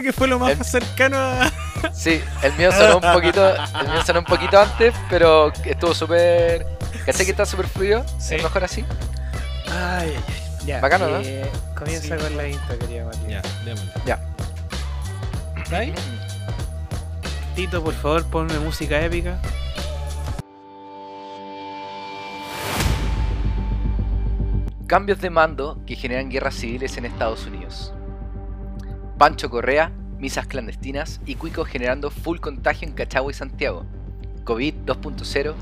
creo que fue lo más El- cercano a. Sí, el mío sonó un poquito, el mío sonó un poquito antes, pero estuvo súper. ¿Cachai que está súper fluido? Sí. Es mejor así. Ay, ay, ay. Ya, Bacano, ¿no? eh, Comienza Sí. con la intro, querida Matías. Ya, démosle. ¿Está ahí? Tito, por favor, ponme música épica. Cambios de mando que generan guerras civiles en Estados Unidos. Pancho Correa, misas clandestinas y Cuico generando full contagio en Cachagua y Santiago. COVID 2.0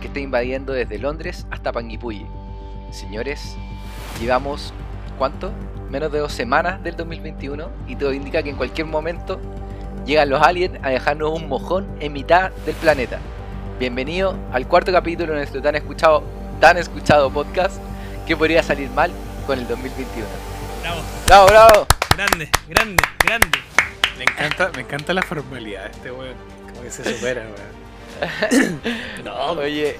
que está invadiendo desde Londres hasta Panguipulli. Señores, llevamos ¿cuánto? Menos de dos semanas del 2021 y todo indica que en cualquier momento llegan los aliens a dejarnos un mojón en mitad del planeta. Bienvenido al cuarto capítulo de nuestro tan escuchado, tan escuchado podcast que podría salir mal con el 2021. Bravo, ¡Bravo, bravo! Grande, grande, grande. Me encanta, me encanta la formalidad de este weón. Como que se supera, weón. no, Oye,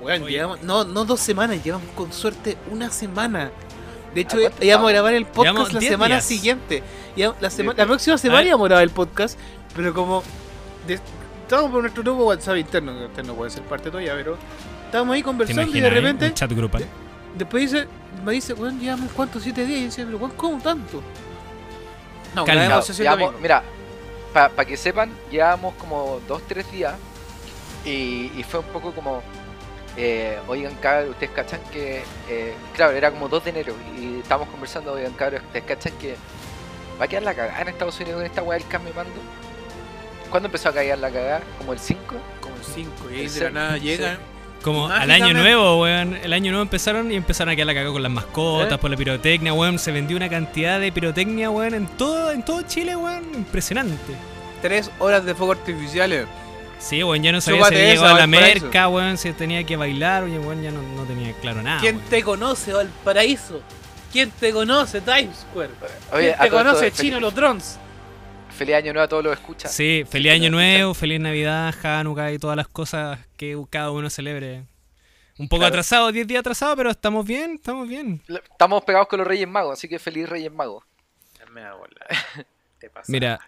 weón, llevamos, no, no dos semanas, llevamos con suerte una semana. De hecho, ¿A cuánto íbamos a grabar el podcast la 10 semana días. siguiente. La, sema- la próxima semana íbamos a grabar el podcast, pero como de- estábamos por nuestro grupo WhatsApp interno, que usted no puede ser parte todavía, pero estábamos ahí ¿Te conversando y de eh? repente Un chat grupal. Después dice, me dice, weón, llevamos cuántos, siete días. Y dice, pero weón, ¿cómo tanto? No, claro, ese llevamos- mira, para que sepan, llevamos como 2-3 días y, y fue un poco como, eh, oigan cabros, ustedes cachan que, eh, claro, era como 2 de enero y estábamos conversando, oigan cabros, ustedes cachan que va a quedar la cagada en Estados Unidos con esta weá del cambio de mando. ¿Cuándo empezó a caer la cagada? ¿Como el 5? Como cinco, y ahí de la nada sí. Como al año nuevo, weón. El año nuevo empezaron y empezaron a quedar la cagada con las mascotas, ¿Eh? por la pirotecnia, weón. Se vendió una cantidad de pirotecnia, weón, en todo, en todo Chile, weón. Impresionante. Tres horas de fuegos artificiales. Sí, weón, ya no sabía Súbate si había llegado a la merca, weón, si tenía que bailar, oye, weón, ya no, no tenía claro nada. ¿Quién weón. te conoce, Valparaíso? ¿Quién te conoce, Times Square? ¿Quién te conoce, Chino, los drones? Feliz año nuevo a todos los escuchas. Sí, feliz año nuevo, feliz Navidad, Hanukkah y todas las cosas que cada uno celebre. Un poco Claro. atrasado, 10 días atrasado, pero estamos bien, estamos bien. Estamos pegados con los Reyes Magos, así que feliz Reyes Magos. Me da bola. Te pasaste. Mira,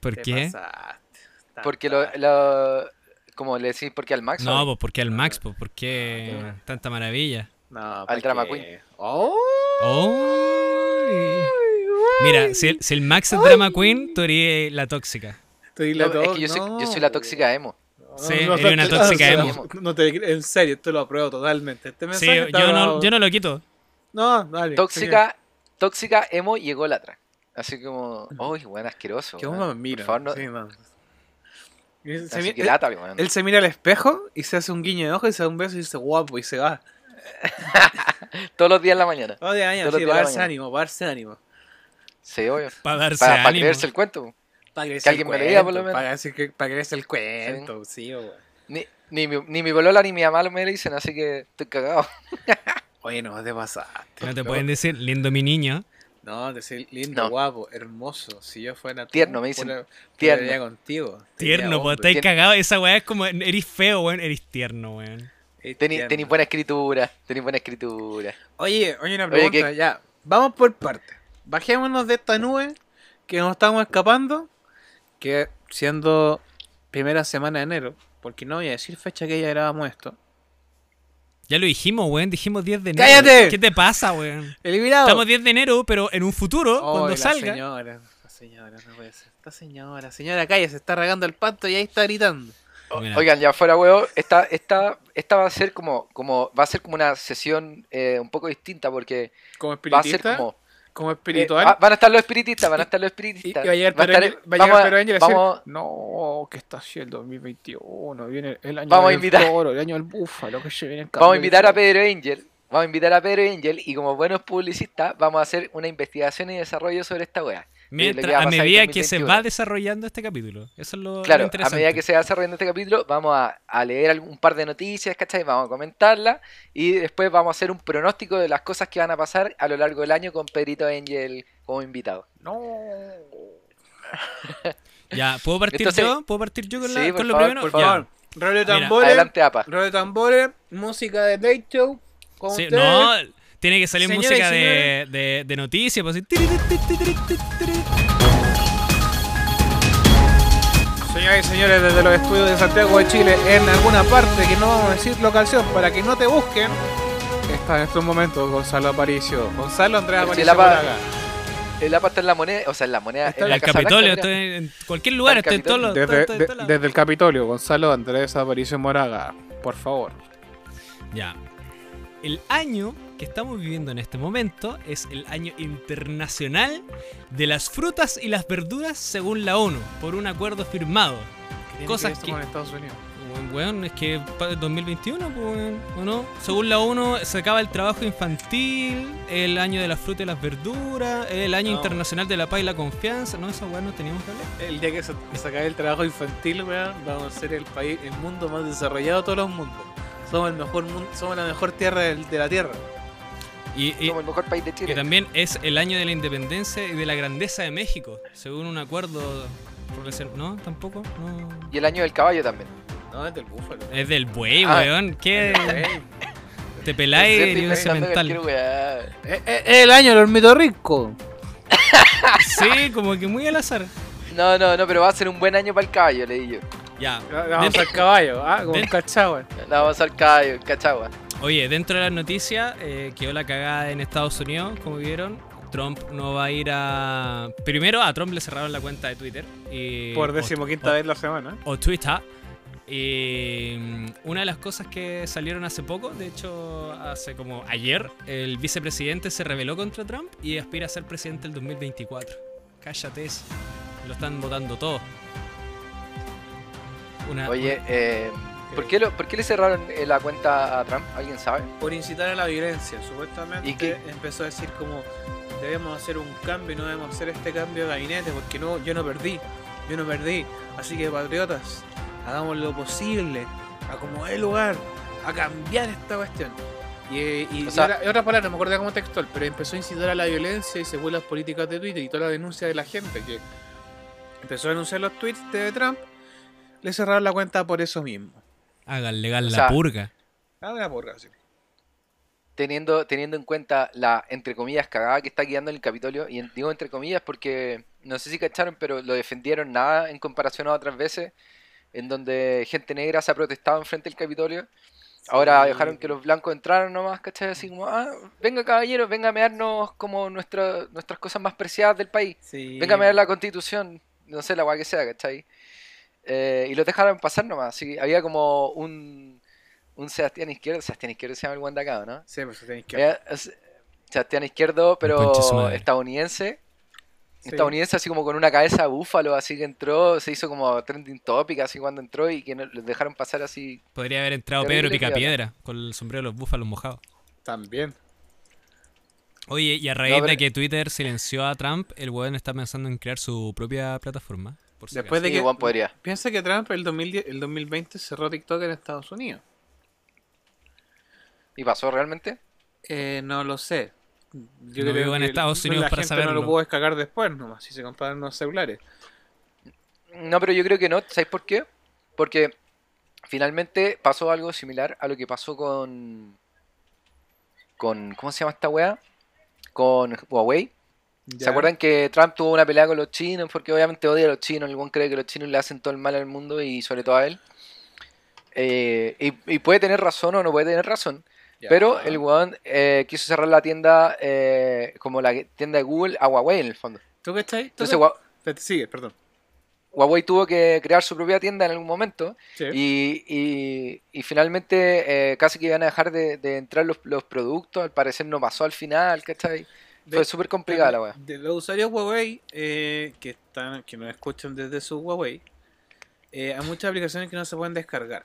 ¿por te qué? pasaste. Porque lo, lo- como le decís, porque al Max. No, pues porque al Max, pues porque Ah. tanta maravilla. No, Al drama queen. Oh. ¡Oh! Mira, si el, si el Max es drama queen, tú eres la tóxica. Estoy No, la es to- que yo soy, no, yo soy la tóxica emo. Sí, no, eres una tóxica no, emo. No te en serio, esto lo apruebo totalmente. Este Sí, mensaje yo, no, grabado. yo no lo quito. No, dale. Tóxica, tóxica emo y ególatra. Así como, uy, buen asqueroso. Que uno mira. Por favor, no- sí, se así mi- que él, lata, weón. él se mira al espejo y se hace un guiño de ojo y se da un beso y dice guapo y se va. Todos los días en la mañana. De año, Todos los sí, días para darse ánimo, para darse ánimo. Sí, obvio. Para darse Para, para ánimo. creerse el cuento. Para que, alguien me lo diga, por lo menos. Para que, para que creerse el cuento, sí, weón. Ni, ni, mi, ni mi bolola ni mi mamá me dicen, así que estoy cagado. Oye, no te pasaste. No te pueden decir, lindo mi niño. No, decir lindo, No. guapo, hermoso. Si yo fuera tú, Tierno, me dicen. pura- Tierno. contigo. Tierno, pues estáis cagado. Esa weá es como, eres feo, weón, eres tierno, weón. hombre. Es Tení, tierno. tení buena escritura. Tení buena escritura. Oye, oye, una pregunta, ¿qué- ya. Vamos por partes. Bajémonos de esta nube que nos estamos escapando. Que siendo primera semana de enero, porque no voy a decir fecha que ya grabamos esto. Ya lo dijimos, weón. Dijimos 10 de enero. ¡Cállate! ¿Qué te pasa, weón? Eliminado. Estamos 10 de enero, pero en un futuro, Oh, cuando la salga. Señora, la señora, no puede ser. Esta señora, señora, calle, se está regando el pato y ahí está gritando. O- Mira. Oigan, ya fuera huevo, esta, esta, esta va a ser como, como, va a ser como una sesión eh, un poco distinta porque Como va a ser como como eh, espiritual. va- van a estar los espiritistas, van a estar los y, y espiritistas. va a llegar Va a Pedro estar- Ángel- va a llegar vamos a- Pedro Ángel y decir, vamos- no, que está así el 2021, viene el año Vamos a del invitar- toro, el año del búfalo, que se viene el Vamos a invitar a Pedro Angel. Vamos a invitar a Pedro Angel y como buenos publicistas vamos a hacer una investigación y desarrollo sobre esta wea. Mientras, que va a a medida que se 2021. va desarrollando este capítulo. Eso es lo, lo Claro, a interesante. medida que se va desarrollando este capítulo, vamos a, a leer algún- un par de noticias, ¿cachai? Vamos a comentarlas y después vamos a hacer un pronóstico de las cosas que van a pasar a lo largo del año con Pedrito Angel como invitado. No. Ya, ¿puedo partir Entonces- yo? ¿Puedo partir yo con, la- Sí, por con lo favor, primero? Por Ya. favor, rol de Mira, tambores, Adelante, APA. rol de tambores, música de late show. con Sí, ustedes. no, tiene que salir música de, de, de noticias. Pues. Señoras y señores, desde los estudios de Santiago de Chile, en alguna parte que no vamos a decir locación para que no te busquen, está en estos momentos Gonzalo Aparicio. Gonzalo Andrés Si Aparicio. el APA, Moraga. el APA está en la moneda, o sea, en la moneda. Está en la el Casa Capitolio, estoy en cualquier lugar, Está estoy en todos los. Desde, estoy en de- todos lados. desde el Capitolio, Gonzalo Andrés Aparicio Moraga, por favor. Ya. El año que estamos viviendo en este momento es el año internacional de las frutas y las verduras según la ONU, por un acuerdo firmado. Cosas esto que- con Estados Unidos. Bueno, es que para el 2021, pues, weón, ¿o no? Según la ONU, se acaba el trabajo infantil, el año de las frutas y las verduras, el año No. internacional de la paz y la confianza. No, eso, weón, no teníamos que hablar. El día que se, se acabe el trabajo infantil, weón, vamos a ser el país, el mundo más desarrollado de todos los mundos. Somos el mejor mundo, somos la mejor tierra de la tierra. Y, y- Somos el mejor país de que Chile. también es el año de la independencia y de la grandeza de México, según un acuerdo. ¿No? ¿Tampoco? No. Y el año del caballo también. No, es del búfalo. Es del buey, Ah. weón. ¿Qué? Te peláis y un cemental. eh, el año del ornitorrinco. Sí, como que muy al azar. No, no, no, pero va a ser un buen año para el caballo, le di yo. Ya. Vamos al caballo, ah, como un cachagua. No, vamos al caballo, cachagua. Oye, dentro de las noticias, eh, quedó la cagada en Estados Unidos, como vieron. Trump no va a ir a. Primero, a Trump le cerraron la cuenta de Twitter. Y... Por decimoquinta vez la semana. o Twitter. Y mm, una de las cosas que salieron hace poco, de hecho hace como ayer, el vicepresidente se rebeló contra Trump y aspira a ser presidente el 2024. Cállate eso. Lo están votando todo. Una, Oye, eh, ¿por, qué lo- ¿por qué le cerraron eh, la cuenta a Trump? ¿Alguien sabe? Por incitar a la violencia, supuestamente ¿Y qué? empezó a decir como debemos hacer un cambio y no debemos hacer este cambio de gabinete porque no, yo no perdí, yo no perdí. Así que patriotas, hagamos lo posible, acomodar el lugar, a cambiar esta cuestión. Y, eh, y, O y otra, y otra palabra, no me acuerdo cómo textual, pero empezó a incitar a la violencia y según las políticas de Twitter y toda la denuncia de la gente que empezó a denunciar los tweets de Trump, le cerraron la cuenta por eso mismo. Hagan legal O la sea, purga. Ah, una porra, sí. Teniendo, teniendo en cuenta la, entre comillas, cagada que está quedando en el Capitolio, y en- digo entre comillas porque no sé si cacharon, pero lo defendieron nada en comparación a otras veces, en donde gente negra se ha protestado enfrente del Capitolio. Ahora Sí. dejaron que los blancos entraran nomás, ¿cachai? Así como, ah, venga caballeros, venga a mearnos como nuestra, nuestras cosas más preciadas del país. Sí. Venga a mear la constitución, no sé, la guay que sea, ¿cachai? Eh, y los dejaron pasar nomás, así que había como un, un Sebastián Izquierdo, Sebastián Izquierdo se llama el Wandacado, ¿no? Sí, pues. Había- es- Sebastián Izquierdo, pero estadounidense. Sí. Estadounidense así como con una cabeza de búfalo, así que entró, se hizo como trending topic así cuando entró y que los dejaron pasar así. Podría haber entrado Pedro Picapiedra con el sombrero de los búfalos mojados. También. Oye, y a raíz No, de que Twitter silenció a Trump, el weón está pensando en crear su propia plataforma. Por si Después acaso. de Sí, que. Juan podría. Piensa que Trump el, 2010 el 2020 cerró TikTok en Estados Unidos. ¿Y pasó realmente? Eh, no lo sé. Yo No vivo en Estados la Unidos para gente no saberlo. lo puedo descargar después nomás, si se comparan los celulares. No, pero yo creo que no. ¿Sabes por qué? Porque finalmente pasó algo similar a lo que pasó con. con ¿Cómo se llama esta weá? Con Huawei. ¿Se acuerdan que Trump tuvo una pelea con los chinos? Porque obviamente odia a los chinos. El buen cree que los chinos le hacen todo el mal al mundo y sobre todo a él. Eh, y, y puede tener razón o no puede tener razón. Pero el weón eh, quiso cerrar la tienda eh, como la tienda de Google a Huawei en el fondo. ¿Tú cachai? ¿Tú Entonces Sigue, perdón. Huawei tuvo que crear su propia tienda en algún momento. Sí. Y, y- y finalmente eh, casi que iban a dejar de, de entrar los, los productos. Al parecer no pasó al final, ¿cachai? Fue De- súper complicada la weá. De los usuarios Huawei eh, que están, que nos escuchan desde su Huawei, eh, hay muchas aplicaciones que no se pueden descargar.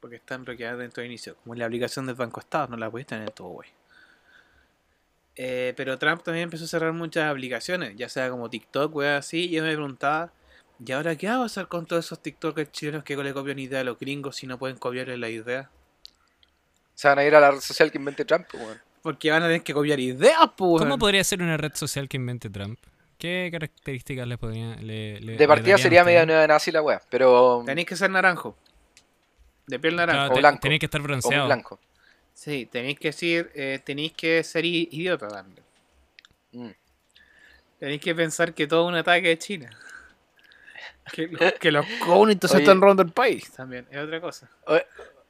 Porque están bloqueadas dentro de inicio. Como la aplicación del Banco Estado, no la puedes tener en tu Huawei. Eh, pero Trump también empezó a cerrar muchas aplicaciones, ya sea como TikTok, weá, así. Y yo me preguntaba, ¿y ahora qué va a pasar con todos esos TikTokers chilenos que le copian ideas a los gringos si no pueden copiarle la idea? Se van a ir a la red social que invente Trump, pues, weón. Porque van a tener que copiar ideas, pues. ¿Cómo podría ser una red social que invente Trump? ¿Qué características le podría le, le- De partida sería media nueva nazi la weá. Pero. Tenéis que ser naranjo. De piel naranja. Claro, o blanco. Tenéis que estar o bronceado. blanco. Sí, tenéis que decir, eh, tenéis que ser idiota también. Mm. Tenéis que pensar que todo un ataque de China. Que, los- que los Oye. están robando el país también, es otra cosa.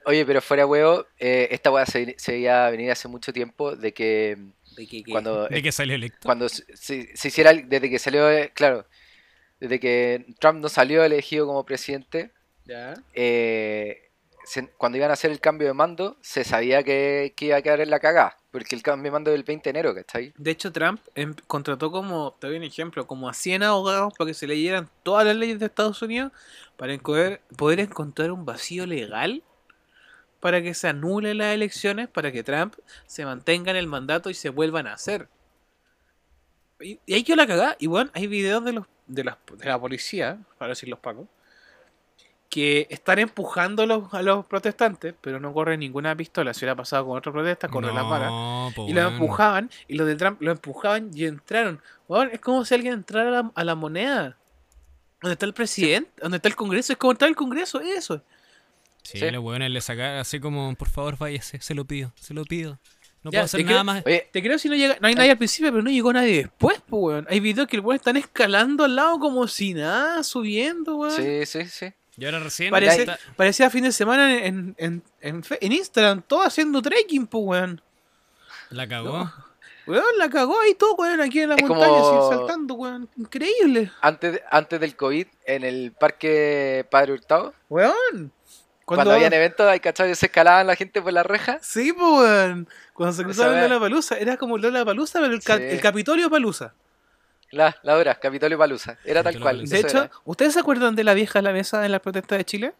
Oye, pero fuera huevo, eh, esta weá se, se veía venir hace mucho tiempo de que ¿De qué? cuando, De que salió electo. cuando se, se- se hiciera, desde que salió, eh, claro, desde que Trump no salió elegido como presidente, Ya. eh, se- cuando iban a hacer el cambio de mando, se sabía que, que iba a quedar en la cagada, porque el cambio de mando es el 20 de enero, ¿cachai? De hecho, Trump em- contrató como, te doy un ejemplo, como a 100 abogados para que se leyeran todas las leyes de Estados Unidos para encoder- poder encontrar un vacío legal para que se anulen las elecciones, para que Trump se mantenga en el mandato y se vuelvan a hacer. Y, y ahí quedó la cagada. Y bueno, hay videos de, los, de, la, de la policía, para decir los pacos, que están empujando a los, a los protestantes, pero no corre ninguna pistola. Si hubiera pasado con otra protesta, corre la vara. No, po, Y lo weón. empujaban, y los de Trump lo empujaban y entraron. Es como si alguien entrara a la, a la moneda. ¿Dónde está el presidente? ¿Dónde está el Congreso? Es como entrar al Congreso, eso. Sí, Sí. los weones le sacaron así como, por favor, váyase, se lo pido, se lo pido. No Ya, puedo hacer nada creo- más. Oye, Te creo si no llega, no hay nadie al principio, pero no llegó nadie después, pues, weón. Hay videos que el weón están escalando al lado como si nada, subiendo, weón. sí, sí, sí. Y ahora recién Parece- está- Parecía fin de semana en, en, en, fe- en Instagram, todo haciendo trekking, pues, weón. la cagó. No. Weón, la cagó ahí todo, weón, aquí en la Es montaña, como- así, saltando, weón. Increíble. Antes, de- antes del COVID, en el parque Padre Hurtado, Weón. Cuando, habían eventos, hay cachado se escalaban la gente por la reja. Sí, pues, weón. Cuando se cruzaron wea. Lola Palusa, era como Lola Palusa, pero el, ca- Sí. el Capitolio Palusa. La, la hora, Capitolio Palusa. Era tal cual. De hecho, era. ¿ustedes se acuerdan de la vieja la mesa en las protestas de Chile?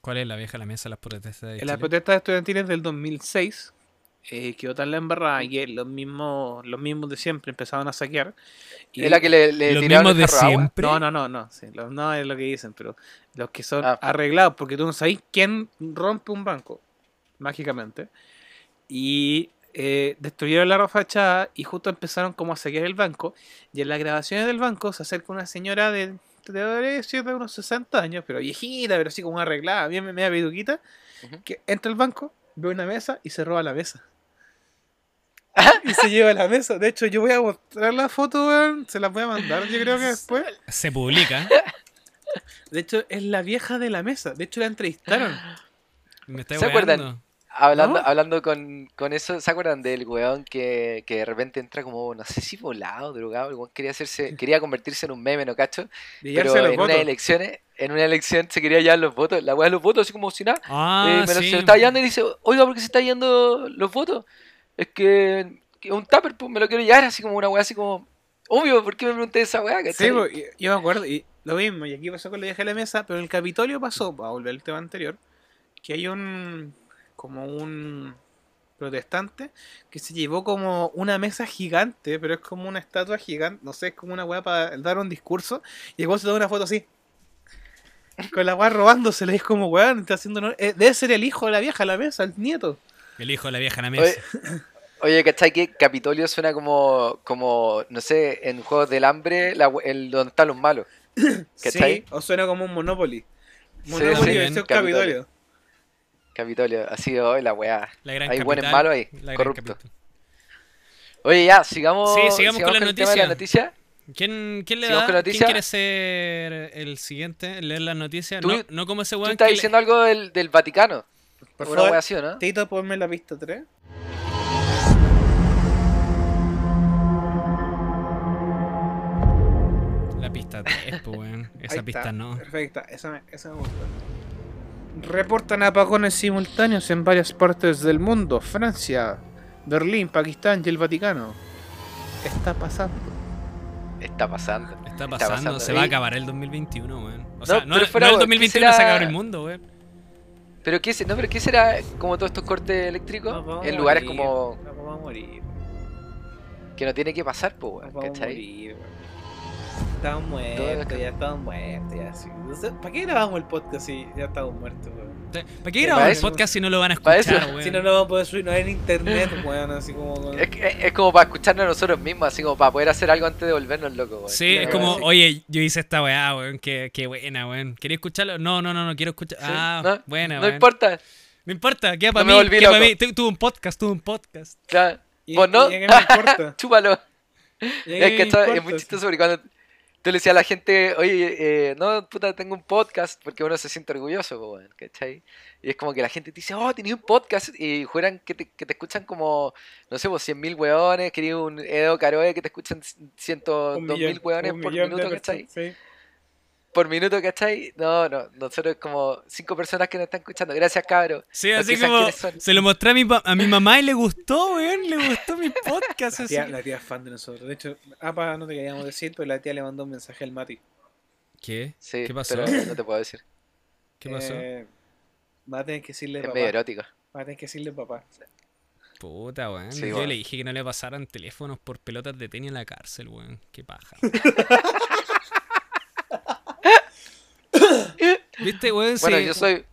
¿Cuál es la vieja la mesa, las protestas de En las Chile? protestas estudiantiles del 2006, eh, quedó tan la embarrada que los mismos, los mismos de siempre empezaban a saquear. Y Es la que le, le Los tiraron mismos de de siempre. No, no, no, no, sí, los- no es lo que dicen, pero los que son Ah. arreglados, porque tú no sabes quién rompe un banco, mágicamente. Y eh, destruyeron la fachada y justo empezaron como a saquear el banco. Y en las grabaciones del banco se acerca una señora de, decir de unos 60 años, pero viejita, pero así como arreglada, bien media peduquita, que entra al banco, ve una mesa y se roba la mesa. Y se lleva la mesa. De hecho, yo voy a mostrar la foto, weón, se las voy a mandar, yo creo que después. Se publica. De hecho, es la vieja de la mesa. De hecho, la entrevistaron. Me está ¿Se acuerdan? Hablando, ¿No? hablando con, con eso, ¿se acuerdan del weón que, que de repente entra como, no sé si volado, drogado? El weón quería hacerse, quería convertirse en un meme, ¿no cacho? Pero en unas elecciones, en una elección se quería llevar los votos, la weá de los votos, así como si nada. Ah, Eh, sí. se lo está llevando y dice, oiga, ¿por qué se está yendo los votos? Es que, que un tupper, pues me lo quiero llevar, así como una weá, así como, obvio, ¿por qué me pregunté esa weá? Sí, pues, yo me acuerdo. Y lo mismo. Y aquí pasó con la vieja de la mesa. Pero en el Capitolio pasó, a volver al tema anterior, que hay un. Como un protestante que se llevó como una mesa gigante, pero es como una estatua gigante, no sé, es como una weá para dar un discurso, y igual se da una foto así. Con la weá robándosela, y es como weón, está haciendo honor- eh, debe ser el hijo de la vieja, la mesa, el nieto. El hijo de la vieja la Oye, oye, ¿cachai que Capitolio suena como, como no sé, en Juegos del Hambre, la el, donde están los malos? ¿Cachai? Sí, o suena como un Monopoly. Sí, Monopoly sí, versión Capitolio. Capitolio. Capitolio, así hoy la weá. La gran hay buenos malos ahí, corruptos. Oye, ya, sigamos, Sí, sigamos con la tema de la noticia. ¿Quién, quién le Sigamos da? con ¿Quién noticia. quiere ser el siguiente? ¿Leer las noticias? Tú- no, no como ese Tú weón estás que le- diciendo algo del, del Vaticano. Por Una favor, weá así, ¿o ¿no? Tito, ponme la pista 3. La pista 3, pues, weón. Esa Ahí pista está, no. Perfecta, esa me, esa me gusta. Reportan apagones simultáneos en varias partes del mundo. Francia, Berlín, Pakistán y el Vaticano. Está pasando. Está pasando. Está pasando, pasando. se va a acabar el 202021, weón. O No, sea, no, pero no fuera, el weón, 2021 ¿qué se acaba el mundo, weón. Pero qué, no, pero qué será como todos estos cortes eléctricos en lugares como Nos vamos a morir. que no tiene que pasar, pues, weón, ¿cachai? morir. Estamos muertos, ya estamos muertos. Ya, sí. ¿Para qué grabamos el podcast si ya estamos muertos, weón? ¿Para qué Para grabamos el eso- podcast si no lo van a escuchar, eso- weón? Si no, no vamos a poder subirnos en internet, weón, así como. Es, que- es- es como para escucharnos a nosotros mismos, así como para poder hacer algo antes de volvernos locos, weón. Sí, es como, oye, yo hice esta weá, weón, qué, qué buena, weón. ¿Queréis escucharlo? No, no, no, no quiero escuchar. Sí, Ah, no, buena, No weón. importa, No importa, queda No para me mí, volví queda para mí. Tu- Tuve un podcast, tuve un podcast. claro. Y- ¿Vos no? y a qué me importa? Chúpalo. ¿Y a Es qué que esto es muy chistoso porque cuando tú le decías a la gente, oye, eh, no, puta, tengo un podcast, porque uno se siente orgulloso, weón, ¿cachai? Y es como que la gente te dice, oh, tenía un podcast, y juran que te, que te escuchan como, no sé, pues 100 mil weones, quería un Edo Caroe que te escuchan 102 mil weones un por minuto, ¿cachai? sí. Por minuto, ¿cachai? No, no, nosotros como cinco personas que nos están escuchando. Gracias, cabros. Sí, así como se lo mostré a mi, pa- a mi mamá y le gustó, weón. Le gustó mi podcast. La Así. tía, la tía es fan de nosotros. De hecho, apa, no te queríamos decir, pero la tía le mandó un mensaje al Mati. ¿Qué? Sí, ¿Qué pasó? pero no te puedo decir. ¿Qué pasó? Eh, va a tener que decirle Es papá. medio erótico. Va a tener que decirle papá. Puta, weón. Sí, Yo weón. le dije que no le pasaran teléfonos por pelotas de tenis en la cárcel, weón. Qué paja. ¿Viste, weón? Bueno, Sí. yo soy.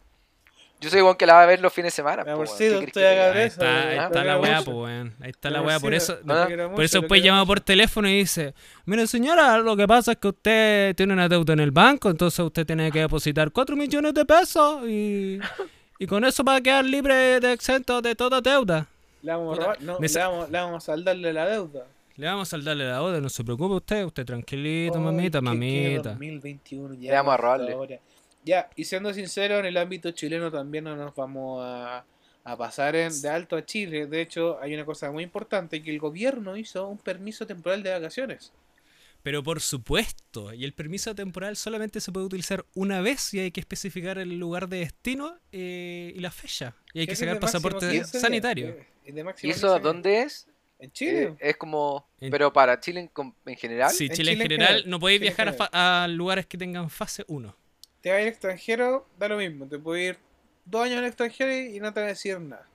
Yo soy igual que la va a ver los fines de semana. Mi po, weón. amorcito, ¿Qué querés estoy que Ahí está, weón. ahí está la weá, pues, weón. Ahí está la weá. Por eso, Ah, por eso después llama por teléfono y dice: Mire, señora, lo que pasa es que usted tiene una deuda en el banco, entonces usted tiene que depositar 4 millones de pesos y, y con eso va a quedar libre de exento de toda deuda. Le vamos a Puta, robar, no, le vamos, le vamos a saldarle la deuda. Le vamos a darle la deuda, no se preocupe usted, usted tranquilito, mamita, qué- qué mamita. 2021 ya. Le vamos a robarle. Ya, y siendo sincero, en el ámbito chileno también no nos vamos a, a pasar en- de alto a Chile. De hecho, hay una cosa muy importante, que el gobierno hizo un permiso temporal de vacaciones. Pero por supuesto, y el permiso temporal solamente se puede utilizar una vez y hay que especificar el lugar de destino eh, y la fecha. Y hay que sacar pasaporte 15 días, sanitario. ¿Y eso 15 días. dónde es? En Chile. Eh, es como. En- Pero para Chile en, com- en general. Sí, Chile en Chile en general general, no podéis viajar a, a lugares que tengan fase 1. Te vas a ir extranjero, da lo mismo. Te puedes ir dos años al extranjero y no te va a decir nada.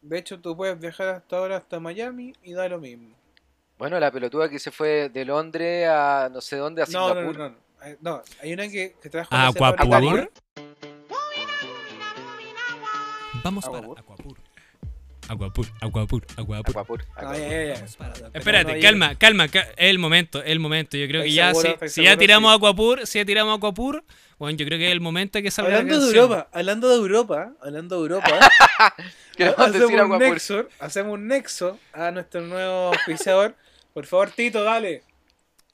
De hecho, tú puedes viajar hasta ahora hasta Miami y da lo mismo. Bueno, la pelotuda que se fue de Londres a no sé dónde, a No, no, Singapur. no, no. Eh, No, hay una que, que trabaja ¿A la cepa Aquapur? británica. Vamos para Aguapur. Aquapur. ya, ya, ya. Espérate, calma, calma, ca- es el momento, es el momento. Yo creo que ¿Estáis ya, seguro? si, ¿Estáis si ya tiramos Sí. Aquapur, si ya tiramos Aquapur, bueno, yo creo que es el momento de que salga la Hablando de canción. Europa, hablando de Europa, hablando de Europa, hacemos decir un, nexo, hacemos un nexo a nuestro nuevo auspiciador. Por favor, Tito, dale.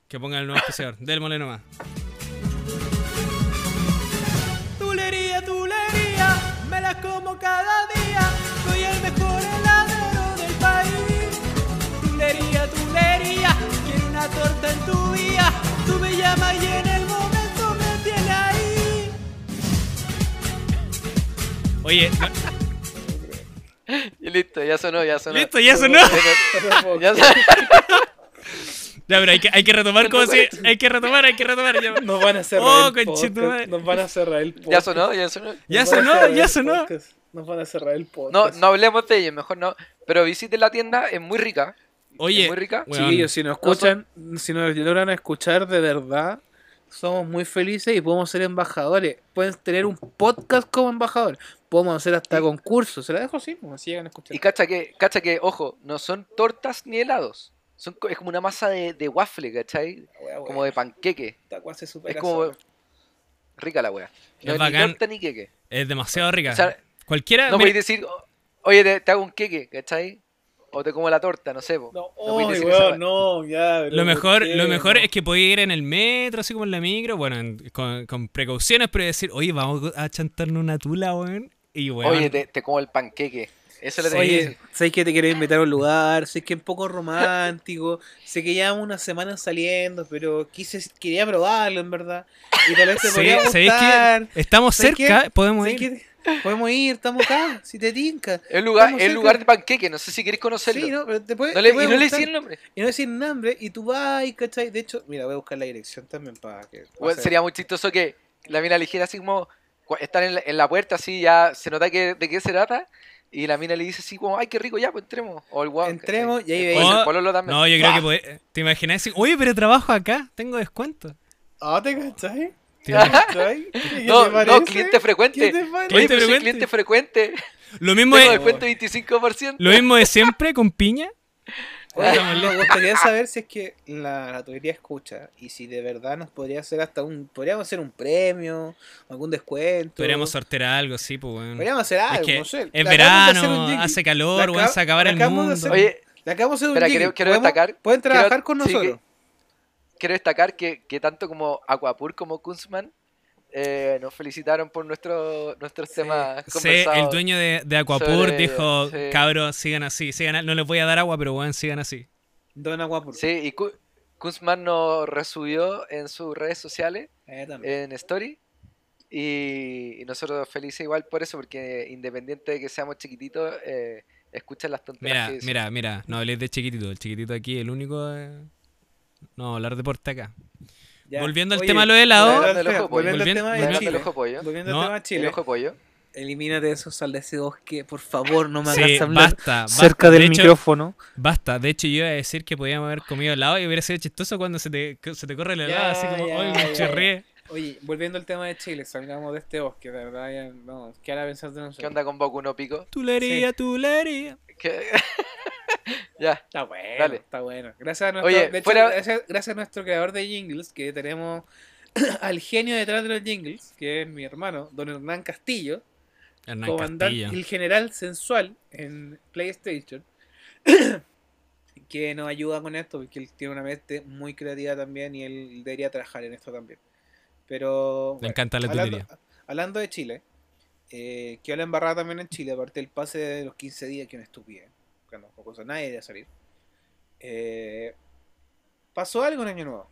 Que ponga el nuevo especial, démosle nomás. Una torta en tu vía. Tú me llamas y en el momento me tienes ahí. Oye, no- Y listo, ya sonó, ya sonó. listo, ya sonó. Ya sonó. Ya, pero hay que, hay que retomar No, como no, si. Hay que retomar, hay que retomar. Ya, Nos van a cerrar Oh, el podcast. Nos van a cerrar el podcast. Ya sonó, ya sonó. Ya sonó, ya sonó. podcast. Nos van a cerrar el No, podcast. no hablemos de ello, mejor no. Pero visiten la tienda, es muy rica. Oye, Es muy rica. weón, Chiquillos, si nos escuchan, si nos logran escuchar de verdad, somos muy felices y podemos ser embajadores. Pueden tener un podcast como embajador. Podemos hacer hasta concursos. Se la dejo así, pues, así llegan a escuchar. Y cacha que, cacha que, ojo, no son tortas ni helados. Son, es como una masa de, de waffle, ¿cachai? Wea, wea, Como de panqueque. esta wea se supera Es como sola. rica la wea. Es No es ni bacán. torta ni queque. Es demasiado rica. O sea, Cualquiera. No mira, podéis decir, "Oh, oye, te, te hago un queque, ¿cachai? O te como la torta, no sé. po. No, esa weón, no, ya. pero lo mejor, lo mejor No. es que podéis ir en el metro, así como en la micro, bueno, en- con, con precauciones, pero decir, oye, vamos a chantarnos una tula, weón. Y weón. Oye, te, te como el panqueque. Eso le que Oye, decir. sé que te querés invitar a un lugar, sé que es un poco romántico, sé que llevamos unas semanas saliendo, pero quise, quería probarlo en verdad. Y tal vez te Sí, podría ¿sabéis gustar. qué? Estamos ¿Sabéis cerca, podemos ¿Sabes ir. Podemos ir, estamos acá, si te tinca. El lugar, el cerca. lugar de panqueque, no sé si queréis conocerlo. Sí, no, pero te puede, No te puede y no le decís el nombre. Y no decir nombre, y tú vas, y, ¿cachai? De hecho, mira, voy a buscar la dirección también para que. Bueno, sería muy chistoso que la mina ligera así como están en la, en la puerta así ya se nota que de qué se trata y la mina le dice así como ay qué rico ya pues entremos o el guau Entremos, y ahí el, veis- el Oh, pololo también No, yo creo Ah, que podéis- te imaginas así, oye, pero trabajo acá, tengo descuento. Ah, ¿te cachai? ¿Te imaginas? ¿Cachai? ¿Qué no, no, cliente frecuente. Cliente frecuente. cliente frecuente. Lo mismo Tengo es, descuento 25%. lo mismo de siempre con piña. Oye, me gustaría saber si es que la, la tubería escucha y si de verdad nos podría hacer hasta un. Podríamos hacer un premio, algún descuento. Podríamos sortear algo, sí, pues. Podríamos hacer algo, Es que no sé. es verano, hace calor, acab- weón, se acaba le el acabamos de mundo. hacer- Oye, Le acabamos de hacer un Espera, jingle. quiero- quiero ¿Podemos- destacar- Pueden quiero- trabajar con sí, que- nosotros. Quiero destacar que, que tanto como Aquapur como Kunzman eh, nos felicitaron por nuestro, nuestros Sí. temas Sí, el dueño de, de Aquapur sobre- dijo, sí. cabros, sigan así, sigan, no les voy a dar agua, pero weón, sigan así. Don Aguapur. Sí, y Ku- Kunzman nos resubió en sus redes sociales, Eh, en Story. Y, y nosotros felices igual por eso, porque independiente de que seamos chiquititos, eh, escuchan las tonterías Mira, que mira, mira, no hables de chiquitito, el chiquitito aquí, el único... No, hablar deporte acá. Ya. volviendo al Oye, tema de los helados- volviendo al Del ojo tema- de pollo. Volviendo al tema de El Chile. ojo de pollo. Volviendo No, al tema de El Chile. ojo de pollo. Elimínate eso, sal de ese bosque. Por favor, no me Sí, hagas hablar basta, cerca basta. del De hecho- micrófono. Basta, de hecho yo iba a decir que podíamos haber comido helado y hubiera sido chistoso cuando se te, se te corre el helado, Ya, así como, ya, ¡ay, ya, me chorreé! Oye, volviendo al tema de Chile, salgamos de este bosque, de verdad, ya, no, ¿qué hará pensar de nosotros? ¿Qué onda con Boku no Pico? Tulería, tulería. ¿Qué? ya. Está bueno, Dale. está bueno. Gracias a nuestro, Oye, de hecho, fuera- gracias, gracias a nuestro creador de jingles, que tenemos al genio detrás de los jingles, que es mi hermano, don Hernán Castillo, Hernán comandante, Castillo. el general sensual en PlayStation, que nos ayuda con esto, porque él tiene una mente muy creativa también y él debería trabajar en esto también. Pero Le bueno, encanta la hablando, hablando de Chile, eh, que la embarrada también en Chile, aparte del pase de los 15 días, que una estupidez, que no cosa nadie debería salir. Eh, pasó algo en Año Nuevo,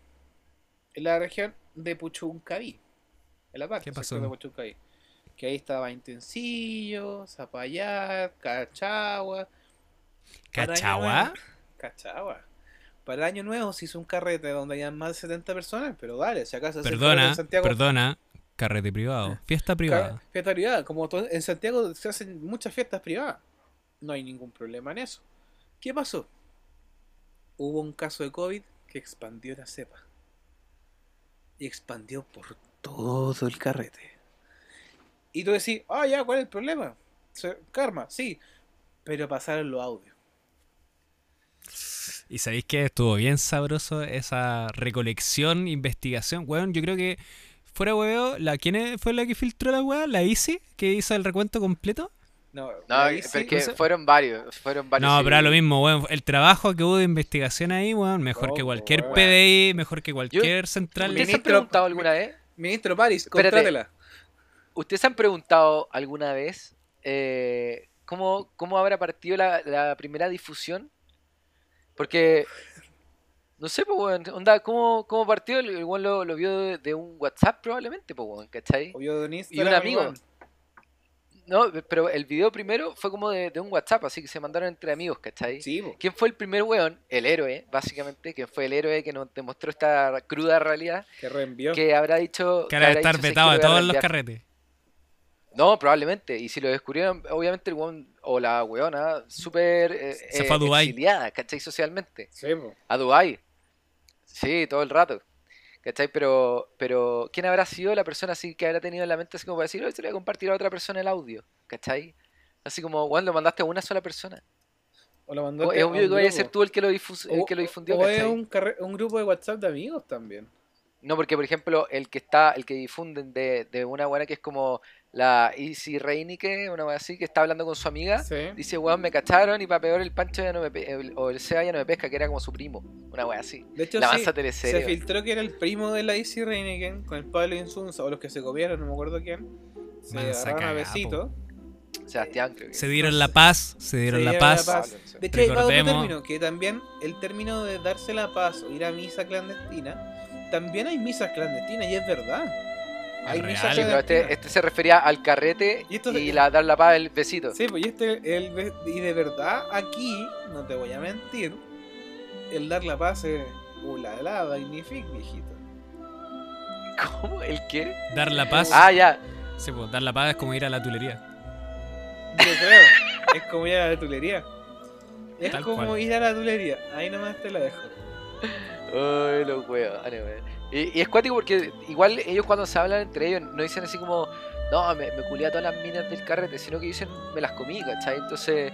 en la región de Puchuncaví, en la parte ¿Qué pasó? de Puchuncaví. Que ahí estaba Intensillo, Zapallar, Cachagua. ¿Cachagua? Cachagua. Para el año nuevo se hizo un carrete donde habían más de 70 personas, pero dale, si acaso Perdona, en Santiago, perdona. Carrete privado. Fiesta privada. Fiesta privada, como en Santiago se hacen muchas fiestas privadas. No hay ningún problema en eso. ¿Qué pasó? Hubo un caso de COVID que expandió la cepa. Y expandió por todo el carrete. Y tú decís, ah, ya, ¿cuál es el problema? Karma, sí. Pero pasaron los audios. Y sabéis que estuvo bien sabroso esa recolección, investigación. Weón, yo creo que fuera ¿quién fue la que filtró la weá? ¿La Easy? ¿Que hizo el recuento completo? No, No, sí, porque no sé. fueron varios. Fueron varios No, pero era lo mismo, weón. El trabajo que hubo de investigación ahí, weón, mejor Oh, que cualquier weón. PDI, mejor que cualquier central. ¿Ustedes se han Ministro- preguntado alguna vez? Ministro Paris, contrátela. ¿Ustedes se han preguntado alguna vez eh, cómo, cómo habrá partido la, la primera difusión? Porque, no sé, pues, weón, onda, ¿cómo, cómo partió? El weón lo, lo vio de, de un WhatsApp probablemente, pues, weón, ¿cachai? Obvio de un Y un Instagram, amigo. igual. No, pero el video primero fue como de, de un WhatsApp, así que se mandaron entre amigos, ¿cachai? Sí, po. ¿Quién fue el primer weón? El héroe, básicamente, que fue el héroe que nos demostró esta cruda realidad, que reenvió. que habrá dicho... Que habrá estar dicho, "Sé que vetado de todos los reenviar". carretes. No, probablemente. Y si lo descubrieron, obviamente el weón o la weona súper eh, Se fue a eh, Dubái. exiliada, ¿cachai? Socialmente. Sí. A Dubai. Sí, todo el rato. ¿Cachai? Pero, pero ¿quién habrá sido la persona así que habrá tenido en la mente así como para decir, hoy se le voy a compartir a otra persona el audio? ¿Cachai? Así como, weón, lo mandaste a una sola persona. O lo mandó es obvio que vaya a ser tú el que lo, difus- el O, que lo difundió, o es un, un grupo de WhatsApp de amigos también. No, porque por ejemplo, el que está, el que difunden de, de una buena que es como la Easy Reinike, una buena así, que está hablando con su amiga, Sí. dice, weón, me cacharon y para peor el Pancho ya no me pe- el- o el Seba ya no me pesca, que era como su primo, una wea así. De hecho, La sí, se filtró que era el primo de la Easy Reineken con el Pablo Insunza, o los que se comieron, no me acuerdo quién. Se agarraron a besito. Sebastián, creo que. Se dieron la paz, se dieron Se la dieron la paz. paz. De hecho, hay otro término, que también el término de darse la paz o ir a misa clandestina, también hay misas clandestinas y es verdad. Hay real. misas Sí, pero este, clandestinas. este se refería al carrete Y y, la dar la paz el besito. Sí, pues y, este, el, y de verdad aquí, no te voy a mentir, el dar la paz es uh, la la magnifique, viejito. ¿Cómo? ¿El qué? Dar la paz. Ah, ya. Sí, pues, dar la paz es como ir a la tulería. Yo creo, es como ir a la tulería. Es Tal como cual. ir a la tulería, ahí nomás te la dejo. Ay, los huevos. Y, es cuático porque igual ellos cuando se hablan entre ellos no dicen así como, no, me, me a todas las minas del carrete, sino que dicen, me las comí, ¿cachai? Entonces,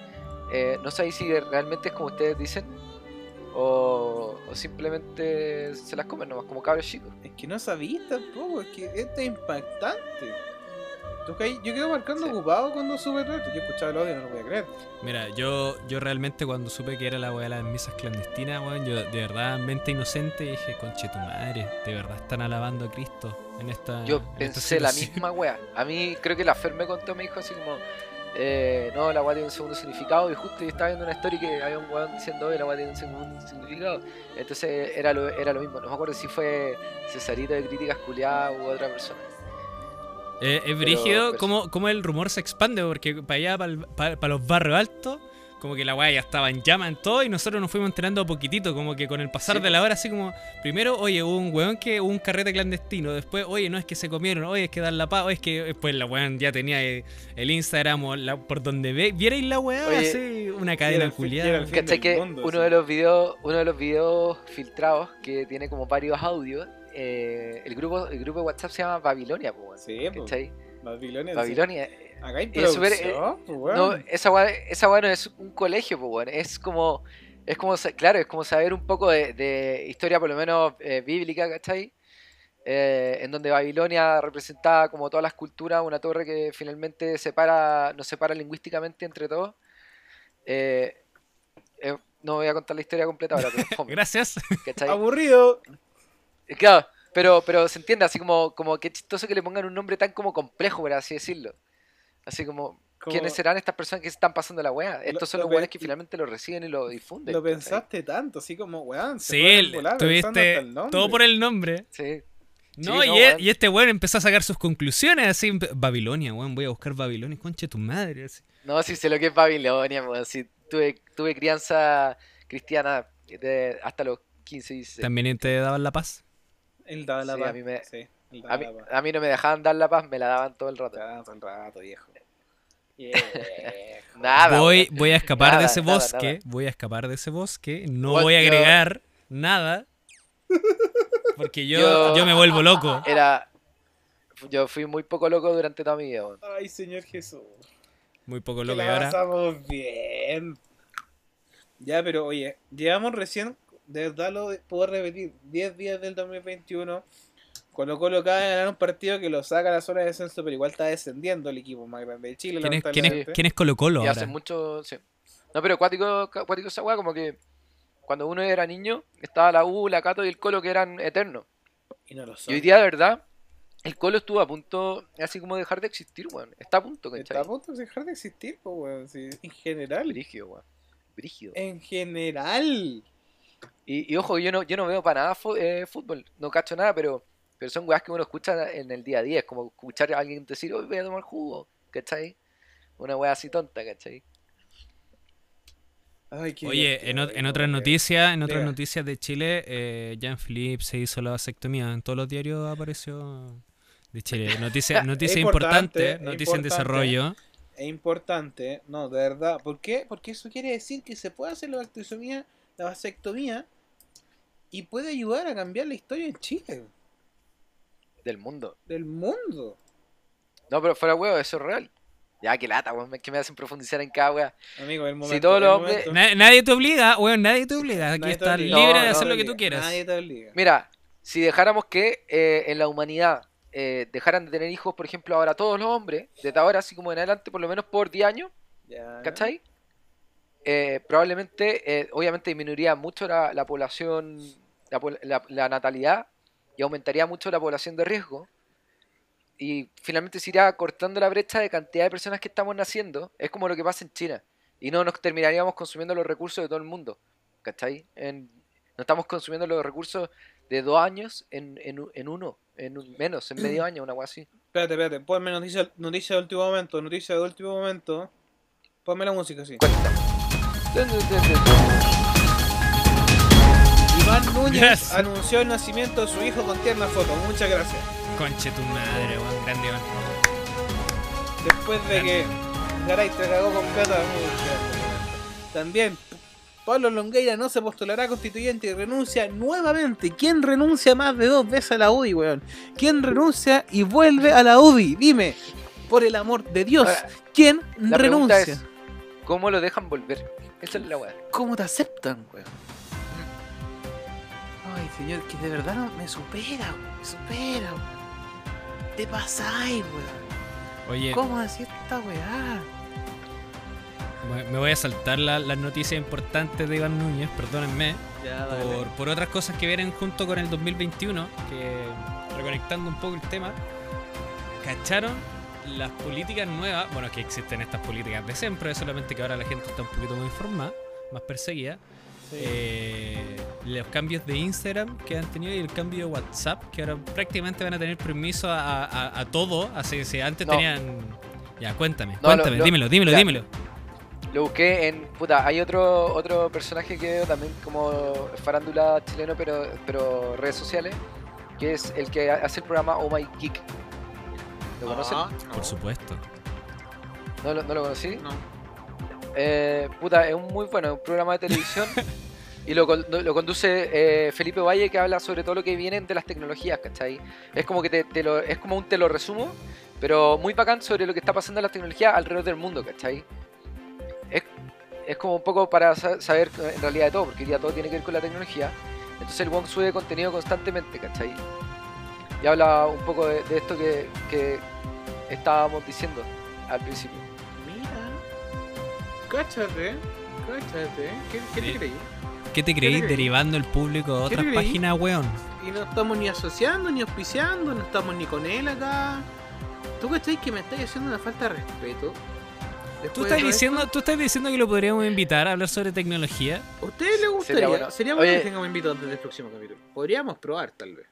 eh, no sé si realmente es como ustedes dicen o, o simplemente se las comen nomás, como cabros chicos. Es que no sabís tampoco, es que esto es impactante. Yo quedo marcando Sí. ocupado cuando sube todo esto. Yo escuchaba el audio y no lo voy a creer. Mira, yo, yo realmente cuando supe que era la weá de las misas clandestinas, weón, yo de verdad, mente inocente, dije, conche tu madre, de verdad están alabando a Cristo en esta. Yo en esta pensé la situación". misma wea. A mí creo que la Fer me contó, me dijo así como, eh, no, la wea tiene un segundo significado. Y justo yo estaba viendo una story que había un weón diciendo, oye, la wea tiene un segundo significado. Entonces era lo, era lo mismo. No me acuerdo si fue Cesarito de Críticas Culiadas u otra persona. Eh, es brígido pero- cómo, cómo el rumor se expande, porque para allá, para, los barrios altos, como que la weá ya estaba en llama en todo y nosotros nos fuimos enterando a poquitito, como que con el pasar Sí, de la hora, así como, primero, oye, hubo un weón que hubo un carrete clandestino, después, oye, no es que se comieron, oye, es que dan la paz, oye, es que después la weón ya tenía eh, el Instagram o la- por donde ve, vierais la weá, Oye, así, una cadena culiada. ¿Cachai que mundo, uno sí. de los videos, uno de los videos filtrados que tiene como varios audios, eh, el grupo, el grupo de WhatsApp se llama Babilonia, pues. Sí, pues. ¿Cachai? Babilonia. Babilonia. Acá hay Es súper, producción, pues, weón. No, esa weá, esa no es un colegio, pues, weón. Es como, es como, claro, es como saber un poco de, de historia, por lo menos eh, bíblica, ¿cachai? Eh, en donde Babilonia representaba como todas las culturas, una torre que finalmente separa, nos separa lingüísticamente entre todos. Eh, eh, no voy a contar la historia completa ahora, pero Gracias. ¿cachai? Aburrido. Eh, Claro, pero, pero se entiende, así como, como que chistoso que le pongan un nombre tan como complejo, por así decirlo. Así como, Como- ¿quiénes serán estas personas que se están pasando la wea? Estos son lo los weones que finalmente lo reciben y lo difunden. Lo pensaste tanto, así como, weón. se Sí, volar tuviste todo por el nombre. Sí. No, Sí, y, no, e- y este weón empezó a sacar sus conclusiones así. Babilonia, weón, voy a buscar Babilonia, conche tu madre. así. No, sí sé lo que es Babilonia, weón. Sí, tuve, tuve crianza cristiana de- hasta los 15 y 16. También te daban la paz. Él daba la Sí, paz. a mí me- Sí, él daba A mí, la paz. a mí no me dejaban dar la paz, me la daban todo el rato. Todo el rato, viejo. Nada. voy, a escapar de ese nada, bosque. nada. Voy a escapar de ese bosque. No voy a yo- agregar nada. Porque yo, Yo- yo me vuelvo loco. Era. Yo fui muy poco loco durante toda mi vida. Ay, Señor Jesús. Muy poco loco. La ahora. pasamos bien. Ya, pero oye, llevamos recién, de verdad lo puedo repetir, 10 días del 2021. Colo Colo acaba de ganar un partido que lo saca a la zona de descenso, pero igual está descendiendo el equipo más grande de Chile. ¿Quién es, quién es- lamentablemente. quién es Colo Colo Y hace mucho. Sí. No, pero cuático, cuático esa weá, como que cuando uno era niño, estaba la U, la Cato y el Colo que eran eternos. Y no lo Y son. hoy día, de verdad, el Colo estuvo a punto, así como dejar de existir, weón. Está a punto, Está a ¿cachai? punto de dejar de existir, pues, weón. sí, en general. Brígido, weón. Brígido. En general. Y, y ojo, yo no, yo no veo para nada eh, fútbol, no cacho nada, pero, pero son weas que uno escucha en el día a día. Es como escuchar a alguien decir, hoy voy a tomar jugo, ¿cachai? Una wea así tonta, ¿cachai? Ay, qué Oye, en, ot- en otras weón. noticias, en otras noticias de Chile, eh, Jean-Philippe se hizo la vasectomía. En todos los diarios apareció de Chile. Noticia, noticia Importante, importante, noticia en desarrollo. Es importante, no, de verdad. ¿Por qué? Porque eso quiere decir que se puede hacer la vasectomía, la vasectomía y puede ayudar a cambiar la historia en Chile, Del mundo. del mundo. No, pero fuera huevo, eso es real. Ya, que lata, weón, que me hacen profundizar en cada wea. Amigo, el momento. Si todos los hombres- nadie te obliga, weón, nadie te obliga. Aquí nadie te estás obliga, libre No, de no hacer lo que tú quieras. Nadie te obliga. Mira, si dejáramos que eh, en la humanidad eh, dejaran de tener hijos, por ejemplo, ahora todos los hombres, desde ahora así como en adelante, por lo menos por 10 años, Ya. ¿cachai? Eh, probablemente, eh, obviamente disminuiría mucho la, la población, la, la- la natalidad y aumentaría mucho la población de riesgo. Y finalmente se iría cortando la brecha de cantidad de personas que estamos naciendo. Es como lo que pasa en China. Y no nos terminaríamos consumiendo los recursos de todo el mundo. ¿Cachai? En- no estamos consumiendo los recursos de dos años en, en, un- en uno, en un- menos, en medio año, una cosa así. Espérate, espérate. Ponme noticia, noticia de último momento. Noticia de último momento. Ponme la música, sí. Cuenta. Iván Núñez Gracias. anunció el nacimiento de su hijo con tierna foto. Muchas gracias. Conche tu madre, weón, grande, weón. Después de que Garay te cagó con plata. También Pablo Longueira no se postulará constituyente y renuncia nuevamente. ¿Quién renuncia más de dos veces a la UDI, weón? ¿Quién renuncia y vuelve a la UDI? Dime, por el amor de Dios, Ahora, ¿quién La pregunta renuncia? es, ¿cómo lo dejan volver? Esa es la weá. ¿Cómo te aceptan, weón? Ay, señor, que de verdad no me supera, weón, me supera, weón. Te pasáis, weón. Oye, ¿Cómo así esta weá? me- voy a saltar la- las noticias importantes de Iván Núñez, perdónenme, Ya, por, por otras cosas que vienen junto con el 2021, que reconectando un poco el tema, ¿cacharon las políticas nuevas? Bueno, que existen estas políticas de siempre, solamente que ahora la gente está un poquito más informada, más perseguida. Eh, los cambios de Instagram que han tenido y el cambio de WhatsApp, que ahora prácticamente van a tener permiso a, a- a todo, así que si antes No. tenían... Ya, cuéntame, No, cuéntame, lo- lo- dímelo, dímelo, ya. dímelo. Lo busqué en. Puta, hay otro otro personaje que veo también como farándula chileno, pero, pero redes sociales, que es el que hace el programa Oh My Geek. ¿Lo conocen? Ah, no, Por supuesto. ¿No, lo- no lo conocí? No. Eh, puta, es un muy bueno, es un programa de televisión. y lo, lo conduce eh, Felipe Valle, que habla sobre todo lo que viene de las tecnologías, ¿cachai? Es como que te, te lo, es como un te lo resumo, pero muy bacán sobre lo que está pasando en las tecnologías alrededor del mundo, ¿cachai? Es, es como un poco para sa- saber en realidad de todo, porque hoy día todo tiene que ver con la tecnología. Entonces el Wong sube contenido constantemente, ¿cachai? Y habla un poco de, de esto que, que estábamos diciendo al principio. Mira. Cáchate. Cáchate. ¿Qué, qué te creí? ¿Qué te creí creí? derivando el público a ¿Qué otras páginas, weón? Y no estamos ni asociando, ni auspiciando, no estamos ni con él acá. ¿Tú cachai que me estás haciendo una falta de respeto? ¿Tú estás, diciendo, ¿Tú estás diciendo que lo podríamos invitar a hablar sobre tecnología? ¿A ustedes les gustaría? Sería bueno. Sería bueno Oye. que tengamos invitados desde el próximo capítulo. Podríamos probar, tal vez.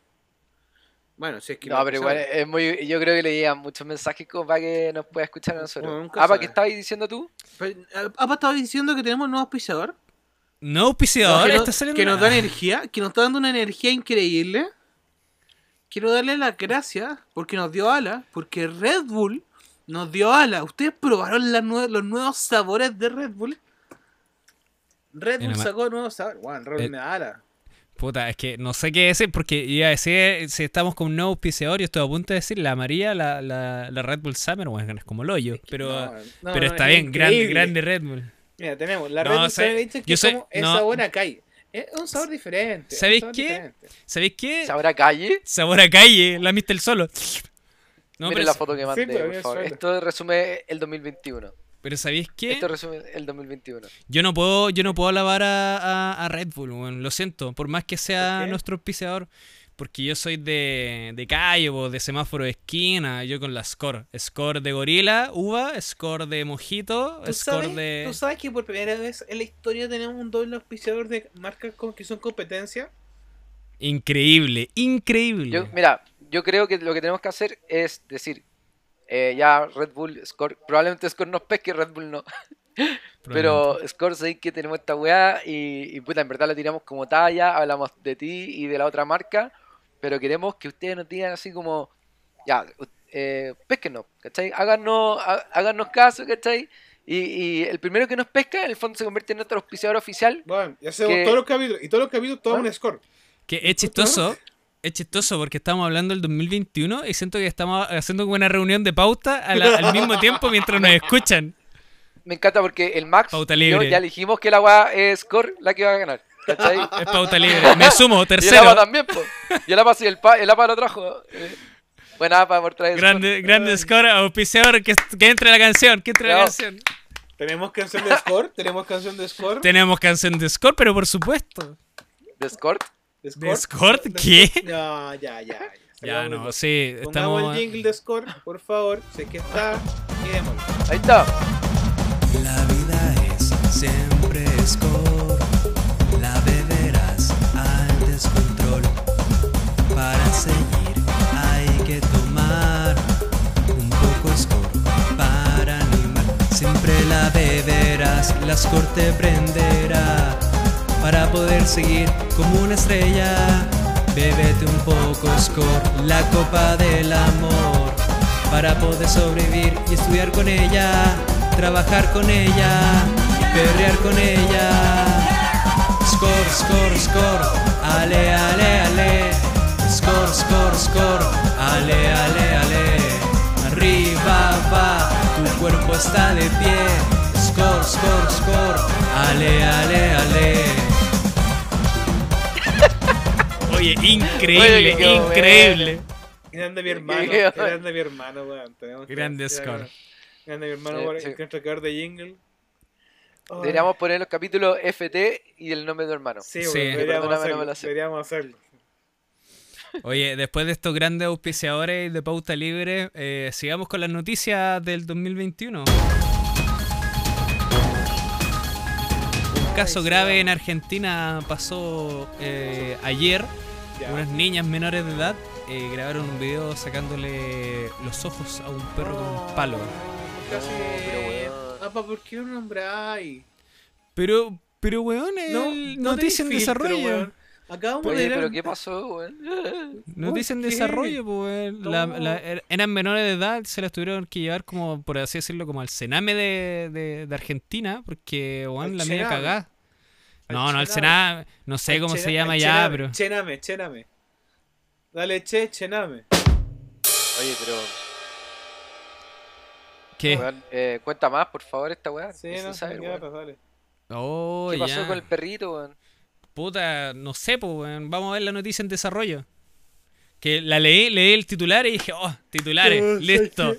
Bueno, si es que No, pero igual es muy. Yo creo que le llegan muchos mensajes como para que nos pueda escuchar a nosotros. Bueno, nunca ah, ¿para sabe. qué estabas diciendo tú? Pero, ¿Apa estaba diciendo que tenemos nuevo auspiciador? No, auspiciador, que, no- está saliendo. que nos da energía, que nos está dando una energía increíble. Quiero darle las gracias porque nos dio ala, porque Red Bull nos dio ala. ¿Ustedes probaron las nue- los nuevos sabores de Red Bull? Red Bull sacó nuevos sabores. Bueno, Red Bull Eh, me da ala. Puta, es que no sé qué decir porque iba a decir si estamos con un nuevo auspiciador y estoy a punto de decir la María, la, la, la Red Bull Summer, bueno, es como el hoyo. Pero, No, no, pero no, está es bien, grande, increíble. grande Red Bull. Mira, tenemos la No, Red Bull Summer que yo es como el no. sabor a calle. Es un sabor diferente. ¿Sabéis sabor qué? diferente. ¿Sabéis qué? ¿Sabrá calle? Sabor a calle, la Mr. Solo. No, Miren pero, la foto que mandé, por favor. Esto resume el 2021. Pero ¿sabéis qué? Esto resume el 2021. Yo no puedo, yo no puedo alabar a, a- a Red Bull, weón, lo siento, por más que sea nuestro auspiciador, porque yo soy de, de calle, po, de semáforo de esquina, yo con la score, score de gorila, uva, score de mojito, ¿Tú score sabes, de... tú sabes que por primera vez en la historia tenemos un doble auspiciador de marcas con que son competencia? Increíble, increíble. Yo, mira, yo creo que lo que tenemos que hacer es decir, eh, ya Red Bull, Score, probablemente Score nos pesque, Red Bull no. Pero Score, sabéis que tenemos esta weá y, y puta, en verdad la tiramos como talla, hablamos de ti y de la otra marca, pero queremos que ustedes nos digan así como, ya, eh, pesquenos, ¿cachai? Háganos, há- háganos caso, ¿cachai? Y, y el primero que nos pesca, en el fondo se convierte en nuestro auspiciador oficial. Bueno, ya hacemos Que- todos los capítulos. Y todos los capítulos, todo ¿Ah? un score. Que es chistoso, es chistoso porque estamos hablando del 2021 y siento que estamos haciendo una reunión de pauta al mismo tiempo mientras nos escuchan. Me encanta porque el Max Pauta yo libre. ya dijimos que la weá es Score la que va a ganar, ¿cachai? Es pauta libre. Me sumo, Y el tercero. APA también, po. Y el APA sí, el, pa, el APA lo trajo. Eh, Buena APA por traer Grande, grande score, auspiciador, que, que entre la canción, que entre la canción. Tenemos canción de score. Tenemos canción de score. Tenemos canción de score, pero por supuesto. de Score. ¿De ¿De score? ¿Qué? No, ya, ya. ya. Ya no, sí, Pongamos estamos. el jingle de score, por favor. Sé que está. Ahí está. La vida es siempre score. La beberás al descontrol. Para seguir hay que tomar un poco score para animar. Siempre la beberás, la score te prenderá. Para poder seguir como una estrella, bébete un poco score, la copa del amor. Para poder sobrevivir y estudiar con ella, trabajar con ella, perrear con ella. Score, score, score, ale, ale, ale. Score, score, score, ale, ale, ale. Arriba va, tu cuerpo está de pie. Score, score, score, ale, ale, ale. Oye, increíble, Oye, increíble. Grande mi hermano. Grande mi hermano, weón. Tenemos que Grande score. Grande mi hermano, Sí, por- sí. nuestro creador de jingle. Ay, Deberíamos poner los capítulos FT y el nombre de tu hermano. Sí, Sí. weón, deberíamos, no hacerlo, deberíamos hacerlo. Oye, después de estos grandes auspiciadores de pauta libre, eh, sigamos con las noticias del 2021. Un caso grave en Argentina pasó eh, ayer. Ya. Unas niñas menores de edad eh, grabaron un video sacándole los ojos a un perro con un palo. Casi. Apa, ¿por qué lo nombráis? Pero, pero weón, el noticia en tenéis filtro, desarrollo. weón. Acabamos de ver- pero ¿qué pasó, weón? Noticia en ¿Por qué? desarrollo, pues, weón. La- No. la- er- eran menores de edad, se las tuvieron que llevar como, por así decirlo, como al cename de, de, de Argentina, porque, weón, Al la mía Sename. cagada. No, no, al Sename. No sé cómo se llama ya, pero... Chename, chename. Dale, che, chename. Oye, pero. ¿Qué? weón, eh, cuenta más, por favor, esta weá. Sí, no, weón. pues, dale. Oh, ¿Qué pasó con el perrito, weón? Puta, no sé, pues, weón. Vamos a ver la noticia en desarrollo. Que la leí, leí el titular y dije, oh, titulares, listo.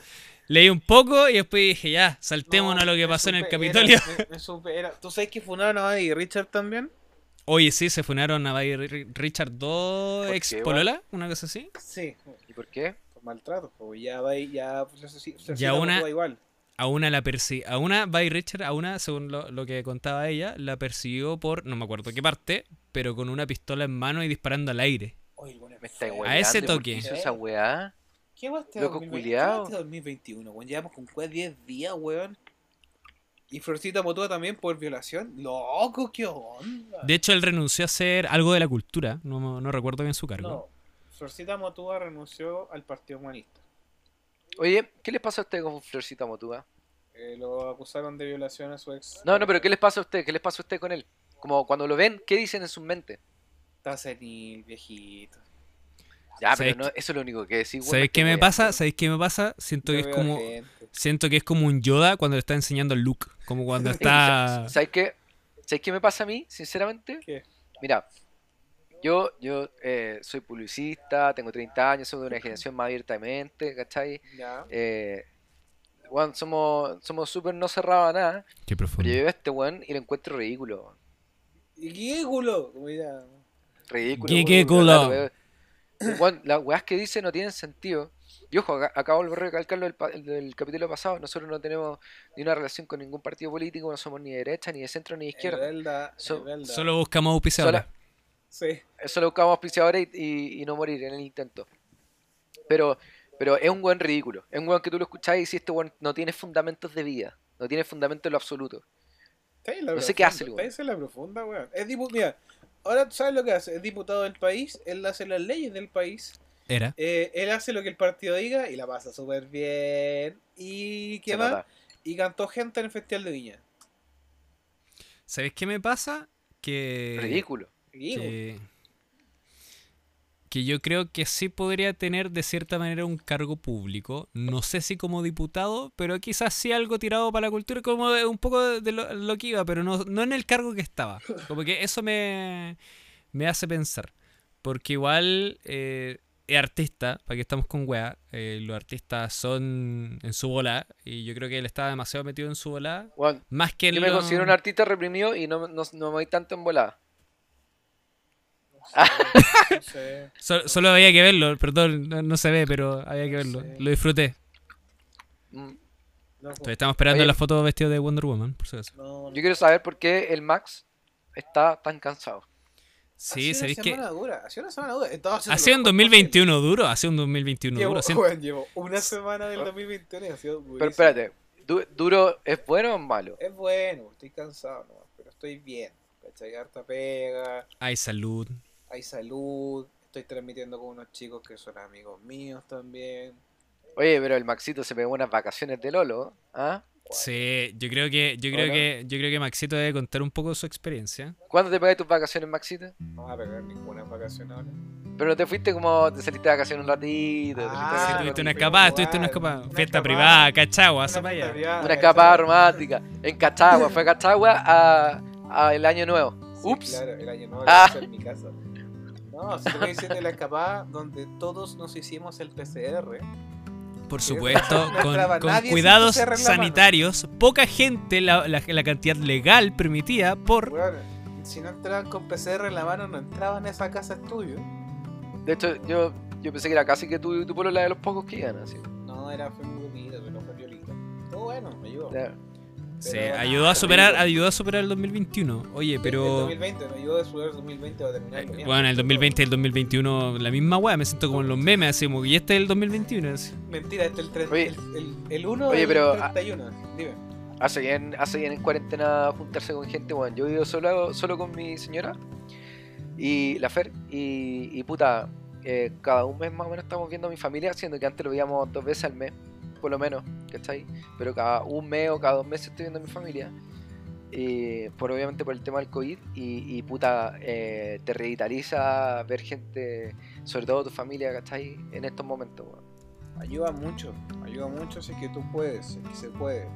Leí un poco y después dije, ya, saltémonos No, a lo que me pasó en el Capitolio. era- me- me supe- era- ¿Tú sabes que funaron a Buddy y Richard también? Oye, sí, se funaron a Buddy Ri- Richard 2 ¿Por ex qué, Polola, una cosa así. Sí, ¿Y por qué? por maltrato. Pues ya Buddy, ya. Pues, eso sí Ya una- igual. A una la persi a una Buddy Richard, a una, según lo, lo que contaba ella, la persiguió por, no me acuerdo qué parte, pero con una pistola en mano y disparando al aire. Oye, bueno Me está. A ese weando, ¿por toque. qué hizo esa weá? ¿Qué va este Loco 2020? culiao. ¿Qué va este 2021, weón? Llevamos con cuál 10 días, weón. Y Florcita Motúa también por violación. Loco, qué onda. De hecho, él renunció a hacer algo de la cultura, no, no recuerdo bien su cargo. No, Florcita Motúa renunció al Partido Humanista. Oye, ¿qué les pasa a ustedes con Florcita Motúa? Eh, lo acusaron de violación a su ex. No, no, pero ¿qué les pasa a ustedes? ¿Qué les pasa a ustedes con él? Como cuando lo ven, ¿qué dicen en sus mentes? Está senil, viejito. Ya, ¿Sabes pero no, eso es lo único que decís. weón, ¿Sabéis qué me pasa? ¿Sabéis qué me pasa? Siento que es como gente. siento que es como un Yoda cuando le está enseñando el Luke, como cuando está ¿Sabes qué? ¿Sabes qué me pasa a mí, sinceramente? ¿Qué? Mira, yo, yo eh, soy publicista, tengo 30 años, soy de una generación más abierta de mente, ¿cachai? Ya. Eh, weón, somos somos súper no cerrados a nada, Qué pero profundo. yo veo a este weón y lo encuentro ridículo. weón. ¿Y qué culo? Como ya. Ridículo. ¿Qué- Weón, las weas que dice no tienen sentido. Y ojo, acá- acabo de recalcarlo del, pa- del capítulo pasado, nosotros no tenemos ni una relación con ningún partido político, no somos ni de derecha, ni de centro, ni de Es izquierda. es So- verdad. Solo buscamos auspiciadores. Sí. Eso lo buscamos auspiciadores y, y- y no morir en el intento. Pero, pero es un buen ridículo. Es un buen que tú lo escuchás y si este buen no tiene fundamentos de vida. No tiene fundamentos en lo absoluto. No sé qué hace el weón. en la profunda, weón. Es Mira, ahora tú sabes lo que hace. Es diputado del país, él hace las leyes del país. Era. eh, él hace lo que el partido diga y la pasa súper bien. ¿Y qué nota. Y cantó gente en el Festival de Viña. ¿Sabéis qué me pasa? Que Ridículo. Y, weón, que, yo creo que sí podría tener de cierta manera un cargo público. No sé si como diputado, pero quizás sí algo tirado para la cultura, como de- un poco de lo, lo que iba, pero no, no en el cargo que estaba. Como que eso me, me hace pensar. Porque igual eh, es artista, para que estamos con wea, eh, los artistas son en su bola, y yo creo que él estaba demasiado metido en su bola, más que en yo me lo- considero un artista reprimido y no, no, no me voy tanto en no sé. So- solo había que verlo, perdón, no, no se ve, pero había que verlo. Sí. Lo disfruté. Mm. No, Entonces, estamos esperando Oye. la foto vestido de Wonder Woman, por si acaso. no, no. Yo quiero saber por qué el Max está tan cansado. Sí, ha sido sabéis una que. semana dura. Ha sido una semana dura. Ha sido un mejor 2021 duro, ha sido un 2021 posible. Llevo, duro. Llevo una semana del 2021 y ha sido Pero durísimo. espérate, du- ¿duro es bueno o es malo? Es bueno, estoy cansado nomás, pero estoy bien. ¿Cachai? Harta pega, Hay salud. Hay salud, estoy transmitiendo con unos chicos que son amigos míos también. Oye, pero el Maxito se pegó unas vacaciones de Lolo, ¿ah? Sí, yo creo que, yo creo Hola. que, yo creo que Maxito debe contar un poco de su experiencia. ¿Cuándo te pegaste tus vacaciones, Maxito? No vas a pegar ninguna vacación ahora. Pero no te fuiste como, te saliste de vacaciones un ratito. te Ah, Sí, tuviste un una escapada, tuviste una escapada. escapada. Fiesta privada, cachagua, privada, Una escapada romántica. En Cachagua, fue a Cachagua a, a el año nuevo. Sí, Ups. claro, el año nuevo Ah. en mi casa. No, si voy diciendo la escapada donde todos nos hicimos el PCR. Por supuesto, No con, cuidados sanitarios, poca gente, la, la- la cantidad legal permitida por... Weón, si no entraban con PCR en la mano, no entraban a esa casa estudio. De hecho, yo, yo pensé que era casi que tú, tú por la de los pocos que iban, así. No, era fue muy bonito, pero fue violita. Todo bueno, me ayudó. Ya. Nada, ayudó a superar, ayudó a superar el 2021. Oye, El pero... 2020, me ayudó a superar el 2020 a terminar eh, Bueno, el 2020 y el 2021, la misma weá, me siento como en los memes, así como, y este es el 2021. así. Mentira, este es el, tre- Oye. el, el, el 1 Oye, del pero, ah, 31. Dime. Hace bien, hace bien en cuarentena juntarse con gente, bueno, yo vivo solo, solo con mi señora y la Fer y, y puta, eh, cada un mes más o menos estamos viendo a mi familia, siendo que antes lo veíamos dos veces al mes, por lo menos, ¿cachai? Pero cada un mes o cada dos meses estoy viendo a mi familia, eh, por obviamente por el tema del COVID y, y puta, eh, te revitaliza ver gente, sobre todo tu familia, ¿cachai? En estos momentos, weón. Ayuda mucho, ayuda mucho si es que tú puedes, si es que se puede.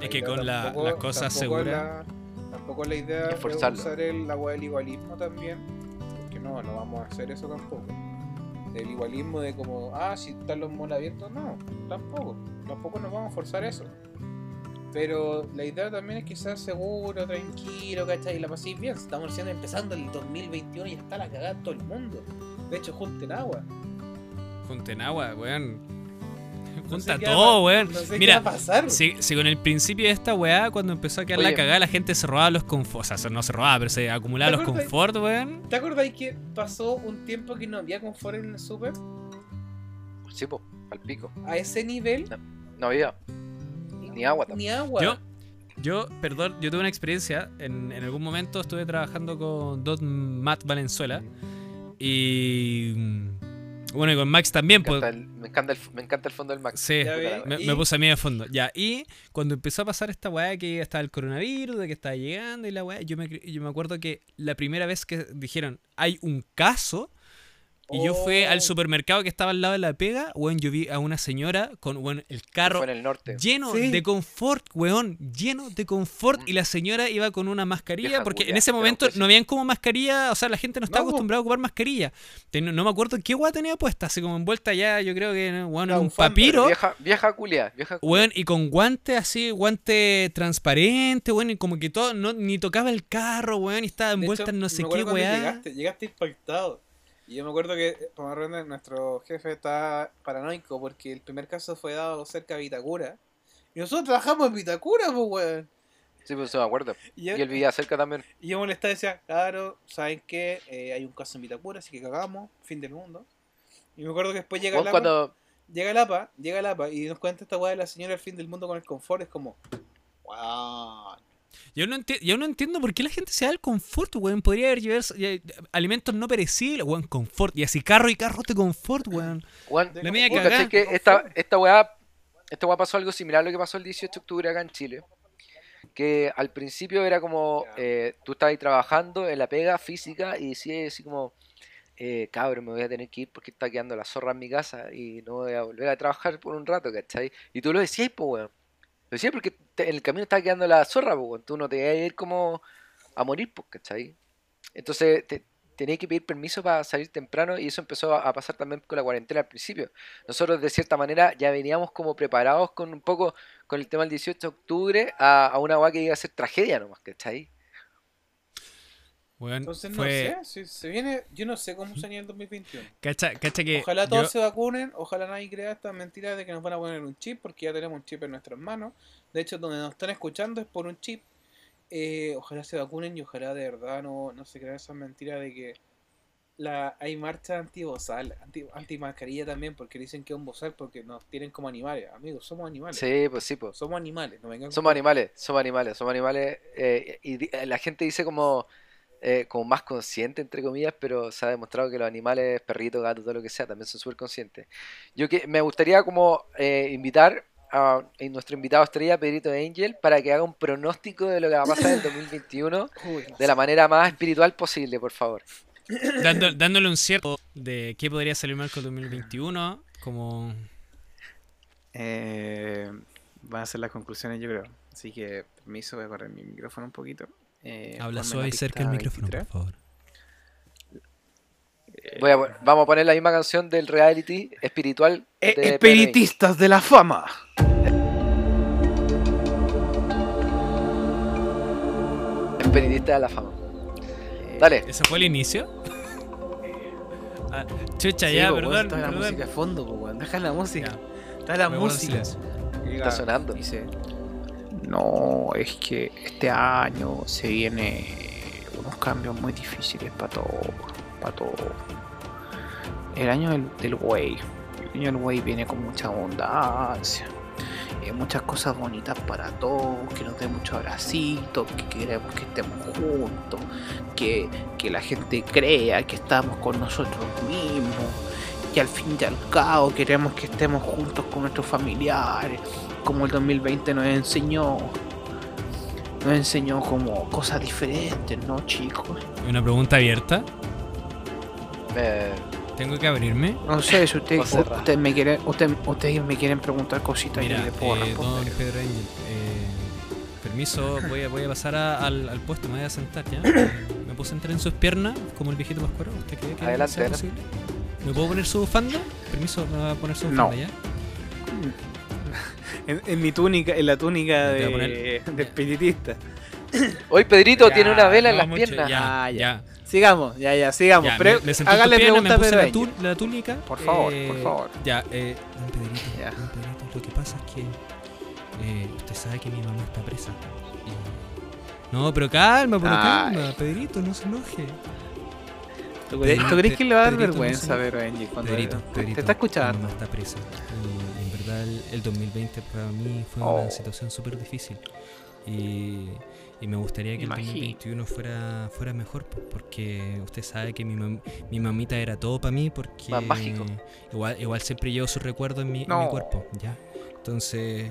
Es que con la- tampoco- las cosas seguras... la- tampoco la idea es usar el agua del igualismo también, porque no, no vamos a hacer eso tampoco. El igualismo de como, ah, si están los malls abiertos, no, tampoco. Tampoco nos vamos a forzar eso. Pero la idea también es que seas seguro, tranquilo, ¿cachai? Y la paséis bien. Estamos recién empezando el 2021 y está la cagada todo el mundo. De hecho, junten agua. Junten agua, weón. No Junta sé va a todo, weón. No sé qué Mira, va a pasar. Si, si con el principio de esta weá, cuando empezó a quedar la cagada, la gente se robaba los confort. O sea, no se robaba, pero se acumulaba ¿Te los confort, weón. ¿Te acordáis que pasó un tiempo que no había confort en el super? Sí, pues, al pico. A ese nivel. No había. Ni agua tampoco. Ni agua. Yo, yo, perdón, yo tuve una experiencia. En, en algún momento estuve trabajando con Don Matt Valenzuela. Y. Bueno, y con Max también, Me pues. encanta, el, me, encanta el, me encanta el fondo del Max. Sí, me, y- me puse a mí de fondo. Ya, y cuando empezó a pasar esta weá que estaba el coronavirus, de que estaba llegando y la weá, yo me, yo me acuerdo que la primera vez que dijeron hay un caso, y yo fui Oh. al supermercado que estaba al lado de la pega, weón, yo vi a una señora con weón, el carro Fue en el norte. lleno Sí. de confort, weón, lleno de confort, y la señora iba con una mascarilla, porque en ese momento no habían como mascarilla, o sea, la gente no estaba No, acostumbrada a ocupar mascarilla. Ten- no me acuerdo qué weá tenía puesta, así como envuelta ya, yo creo que, weón, un papiro. Vieja, vieja culia, vieja culia. Weón, y con guante así, guante transparente, weón, y como que todo, no, ni tocaba el carro, weón, y estaba envuelta hecho, en no sé qué. Llegaste, llegaste impactado. Y yo me acuerdo que por Ronda, nuestro jefe estaba paranoico porque el primer caso fue dado cerca de Vitacura. Y nosotros trabajamos en Vitacura, pues, weón. Sí, pues se me acuerdo. Y él vivía cerca también. y yo molestaba y decía, claro, ¿saben qué? Eh, hay un caso en Vitacura, así que cagamos, fin del mundo. Y me acuerdo que después llega la cuando, llega el APA, llega el APA y nos cuenta esta weá de la señora el fin del mundo con el confort, es como, wow. Yo no, yo no entiendo por qué la gente se da el confort, weón. Podría haber llevado eh, alimentos no perecibles, weón, confort. Y así carro y carro de confort, weón. La media ¿vos cagá. cachai que esta, esta weá, esta weá pasó algo similar a lo que pasó el 18 de octubre acá en Chile. Que al principio era como, eh, tú estabas ahí trabajando en la pega física y decías así como, eh, cabrón, me voy a tener que ir porque está quedando la zorra en mi casa y no voy a volver a trabajar por un rato, ¿cachai? Y tú lo decías, pues, weón. Lo decías porque te- en el camino estaba quedando la zorra, pues. Tú no te ibas a ir como a morir, pues, ¿cachai? Entonces te, tenías que pedir permiso para salir temprano y eso empezó a, pasar también con la cuarentena al principio. Nosotros de cierta manera ya veníamos como preparados con un poco con el tema del 18 de octubre a, a una weá que iba a ser tragedia nomás, ¿cachai? Entonces no fue... sé, si se viene, yo no sé cómo sería el 2021. Cacha, cacha que Ojalá todos yo- se vacunen, ojalá nadie crea esta mentira de que nos van a poner un chip, porque ya tenemos un chip en nuestras manos. De hecho, donde nos están escuchando es por un chip. Eh, ojalá se vacunen y ojalá de verdad no, no se crean esas mentiras de que la, hay marcha anti-bozal, anti, anti-mascarilla también, porque dicen que es un bozal porque nos tienen como animales. Amigos, somos animales. Sí, pues sí, pues. Somos animales, no vengan Somos animales, somos animales, somos animales. eh, y la gente dice como, eh, como más consciente, entre comillas, pero se ha demostrado que los animales, perritos, gatos, todo lo que sea, también son súper conscientes. Yo que me gustaría como eh, invitar a, a nuestro invitado estrella, Pedrito Angel, para que haga un pronóstico de lo que va a pasar en el 2021 Uy, no de la manera más espiritual posible, por favor. dando- dándole un cierto de qué podría salir mal con 2021, como... Eh, van a ser las conclusiones, yo creo. Así que, permiso, voy a correr mi micrófono un poquito. Eh, Habla suave y cerca del pista micrófono, 23. por favor. Voy a pon- vamos a poner la misma canción del reality espiritual. Eh, espiritistas de la fama. PRI, Espiritista de la fama. Dale. ¿Ese fue el inicio? Ah, chucha, Sí, ya, perdón, está la música de fondo, po. Deja la música. Ya, Está la me música. Está sonando. Dice, no, es que este año se viene unos cambios muy difíciles para todo, para todo. El año del, del güey, el año del güey viene con mucha abundancia, eh, muchas cosas bonitas para todos, que nos dé muchos abracitos, que queremos que estemos juntos, que, que la gente crea que estamos con nosotros mismos. Y al fin y al cabo queremos que estemos juntos con nuestros familiares, como el 2020 nos enseñó. Nos enseñó como cosas diferentes, ¿no, chicos? Una pregunta abierta. Eh, ¿Tengo que abrirme? No sé si cerrar. ustedes me quieren, usted- ustedes me quieren preguntar cositas y Mira, yo les puedo eh, don responder. Pedro Angel, eh, permiso, voy a, voy a pasar a- al, al puesto, me voy a sentar ya. Me puedo sentar en sus piernas, como el viejito Pascuero. ¿Usted cree que Adelante, sea adelante. posible? ¿Me puedo poner su bufanda? Permiso, me va a poner su No. bufanda ya. En, en mi túnica, en la túnica a de, de espiritista. Hoy Pedrito Ya, tiene una vela en las mucho, piernas. Ya, Ah, ya. Sigamos, ya, ya, sigamos. ya, Pre- me- me senté en hágale pregunta me a Pedro la, Angel. tú- la túnica. Por favor, eh, por favor. Ya, eh, don Pedrito, Ya. don Pedrito, lo que pasa es que eh, usted sabe que mi mamá está presa. Y- No, pero calma, pero Ay. calma, Pedrito, no se enoje. ¿Tú crees, tú crees que le va a dar Pedrito, no vergüenza a Pedro Angel cuando Pedrito, te- Pedrito, te está Mi escuchando? mamá está presa. Y verdad el, el 2020 para mí fue Oh. una situación súper difícil. Y, y me gustaría que Imagino. el 2021 fuera, fuera mejor, po, porque usted sabe que mi, mam- mi mamita era todo para mí, porque Más mágico. Igual, igual siempre llevo su recuerdo en mi, en mi No. cuerpo, ¿ya? Entonces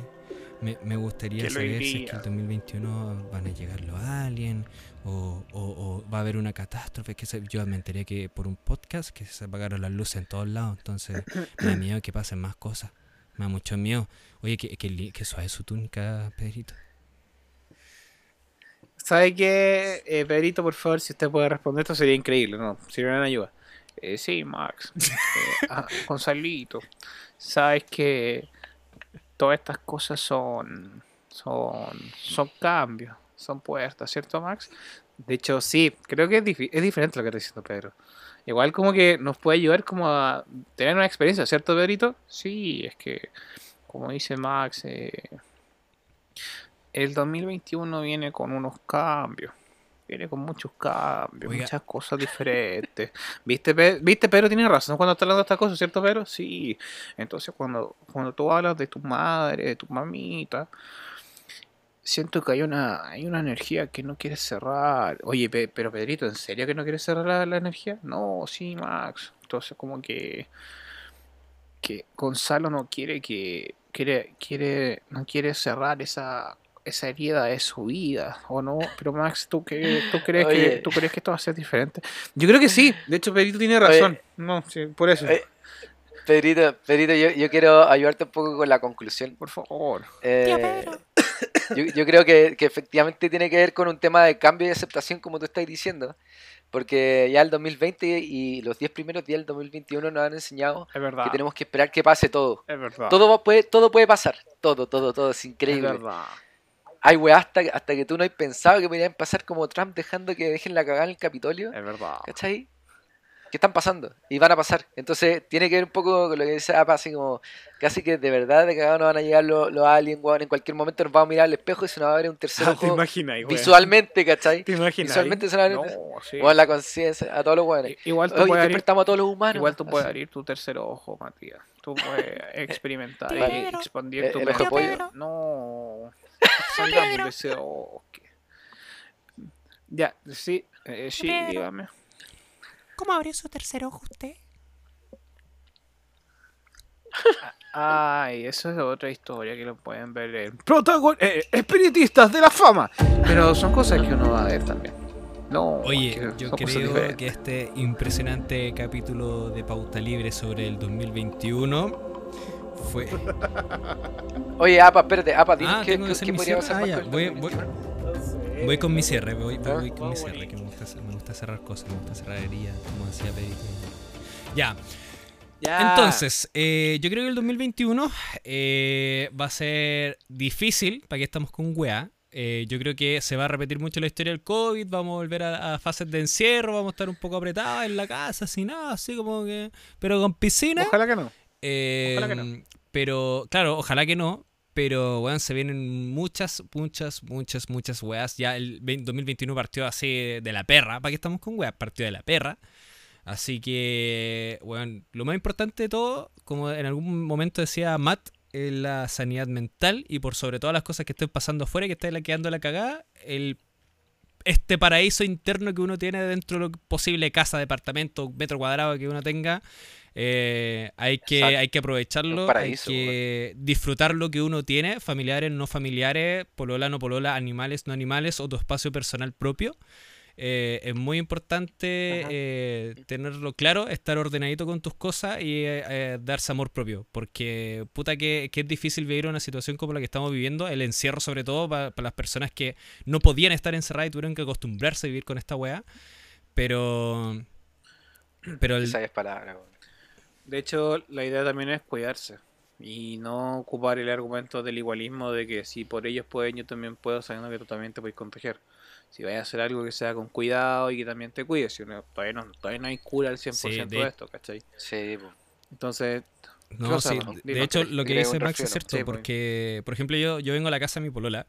me, me gustaría saber si es que el 2021 van a llegar los aliens o, o- o va a haber una catástrofe. Que se- yo me enteré que por un podcast que se apagaron las luces en todos lados, entonces me da miedo que pasen más cosas. Me da mucho miedo. Oye, que, que, que suave su túnica, Pedrito. ¿Sabe qué, eh, Pedrito, por favor, si usted puede responder esto sería increíble, ¿no? Sería una ayuda. Eh, sí, Max. Eh, ah, Gonzalito, sabes que todas estas cosas son, son, son cambios, son puertas, ¿cierto, Max? De hecho, sí, creo que es, difi- es diferente lo que está diciendo Pedro. Igual como que nos puede ayudar como a tener una experiencia, ¿cierto, Pedrito? Sí, es que, como dice Max, eh, el 2021 viene con unos cambios. Viene con muchos cambios, Oiga. muchas cosas diferentes. ¿Viste, Pe- ¿Viste? Pedro tiene razón cuando está hablando de estas cosas, ¿cierto, Pedro? Sí. Entonces, cuando, cuando tú hablas de tu madre, de tu mamita, siento que hay una, hay una energía que no quieres cerrar. Oye, Pe- pero Pedrito, ¿en serio que no quieres cerrar la, la energía? No, sí, Max. Entonces, como que que Gonzalo no quiere que quiere quiere no quiere cerrar esa esa herida de su vida o no pero Max tú qué tú crees que tú crees que esto va a ser diferente yo creo que sí. De hecho Pedrito tiene razón. No sí, por eso. Pedrito, Pedrito, yo, yo quiero ayudarte un poco con la conclusión. por favor. Eh, yo, yo creo que, que efectivamente tiene que ver con un tema de cambio y aceptación, como tú estás diciendo. Porque ya el 2020 y los 10 primeros días del 2021 nos han enseñado es que tenemos que esperar que pase todo. es verdad Todo puede, todo puede pasar. Todo, todo, todo. Es es increíble. verdad Hay weas hasta, hasta que tú no has pensado que podrían pasar como Trump dejando que dejen la cagada en el Capitolio. es verdad ¿Cachai? Que están pasando y van a pasar. Entonces tiene que ver un poco con lo que dice Apa, así como casi que de verdad de cagado nos van a llegar los, los aliens, weón. En cualquier momento nos vamos a mirar al espejo y se nos va a ver un tercer Ah, te ojo imaginas weón. visualmente, ¿cachai? te imaginas visualmente se va a ver- no, sí. O en la conciencia, a todos los weones. Igual tú puedes abrir, a todos los humanos. igual tú puedes así. abrir tu tercer ojo Matías tú puedes experimentar y expandir Eh, tu el. No. Salgamos de ese bosque. Ya, sí, eh, sí, dígame. ¿Cómo abrió su tercer ojo usted? Ay, eso es otra historia que lo pueden ver en Protagon eh, Espiritistas de la Fama. Pero son cosas que uno va a ver también. No, Oye, que yo creo que este impresionante capítulo de Pauta Libre sobre el 2021 fue... Oye, Apa, espérate, Apa, dinos Ah, qué, qué- hacer qué podría pasar Ah, voy, 2021. voy- voy con mi cierre, voy, voy- Ah, voy con mi cierre, que me gusta, me gusta cerrar cosas, me gusta cerrar heridas, como decía Pedrito. Ya, Ya. Entonces, eh, yo creo que el 2021 eh, va a ser difícil, para que estamos con weá. Eh, yo creo que se va a repetir mucho la historia del COVID, vamos a volver a, a fases de encierro, vamos a estar un poco apretados en la casa, sin nada, así como que... Pero con piscina. Ojalá que no. Eh, Ojalá que no. Pero, claro, ojalá que no. Pero, weón, se vienen muchas, muchas, muchas, muchas weas. Ya el 20 2021 partió así de la perra. ¿Para qué estamos con weas? Partió de la perra. Así que, weón, lo más importante de todo, como en algún momento decía Matt, es la sanidad mental y por sobre todas las cosas que estén pasando afuera y que estén quedando la cagada, el este paraíso interno que uno tiene dentro de lo posible, casa, departamento, metro cuadrado que uno tenga, eh, hay, que, Exacto. hay que aprovecharlo, paraíso, hay que disfrutar lo que uno tiene, familiares, no familiares, polola, no polola, animales, no animales, o tu espacio personal propio. Eh, es muy importante eh, tenerlo claro, estar ordenadito con tus cosas y eh, eh, darse amor propio. Porque puta que, que es difícil vivir una situación como la que estamos viviendo, el encierro sobre todo para las personas que no podían estar encerradas y tuvieron que acostumbrarse a vivir con esta weá. Pero... Pero el, Esa es palabra, weón. De hecho, la idea también es cuidarse. Y no ocupar el argumento del igualismo de que si por ellos pueden, yo también puedo, sabiendo que tú también te puedes contagiar. Si vayas a hacer algo que sea con cuidado y que también te cuides. Si uno- todavía, no, todavía no hay cura al 100% Sí, de... de- esto, ¿cachai? Sí, po. Entonces, No, sí, de hecho lo que dice Max es cierto, Sí, pues. porque, por ejemplo, yo, yo vengo a la casa de mi polola,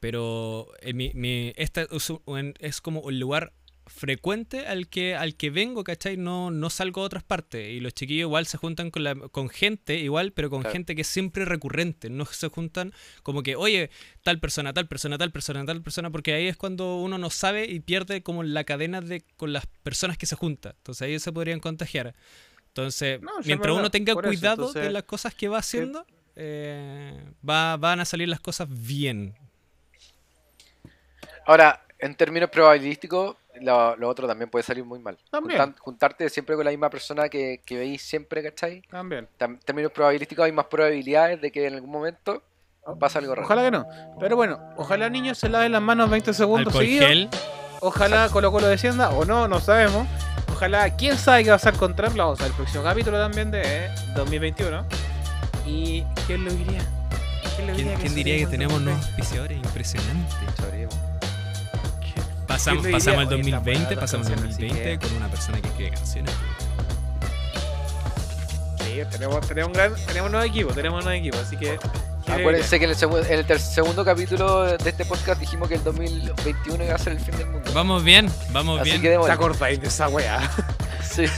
pero en mi, mi- esta es, un- es como un lugar frecuente al que al que vengo, ¿cachai? No, no salgo a otras partes. Y los chiquillos igual se juntan con, la, con gente, igual, pero con Claro. gente que es siempre recurrente. No se juntan como que, oye, tal persona, tal persona, tal persona, tal persona, porque ahí es cuando uno no sabe y pierde como la cadena de con las personas que se juntan. Entonces ahí se podrían contagiar. Entonces, No, mientras uno tenga eso, cuidado de las cosas que va haciendo, eh, va, van a salir las cosas bien. Ahora, en términos probabilísticos, lo, lo otro también puede salir muy mal. También. Juntan- juntarte siempre con la misma persona que, que veis siempre, ¿cachai? también. Tam- En términos probabilísticos hay más probabilidades de que en algún momento pase algo raro. Ojalá que no. Pero bueno, ojalá niños se laven las manos 20 segundos Alcohol seguidos. gel. Ojalá Colo Colo descienda o no, no sabemos. Ojalá, quién sabe qué va a pasar con Trump. Vamos a ver el próximo capítulo también de eh, 2021. ¿Y quién lo diría? ¿Quién, lo ¿Quién, quién se diría que tenemos nuevos auspiciadores? Impresionante. Sabremos. Pasamos, ¿Quién lo pasamos está 2020, buena la pasamos así 2020 que- con una persona que escribe canciones. Sí, tenemos, tenemos, un gran, tenemos un nuevo equipo, tenemos un nuevo equipo, así que... ¿quién Acuérdense que en el, segu- en el segundo capítulo de este podcast dijimos que el 2021 iba a ser el fin del mundo. Vamos bien, vamos Así bien. que ¿Te acordáis de esa wea? Sí.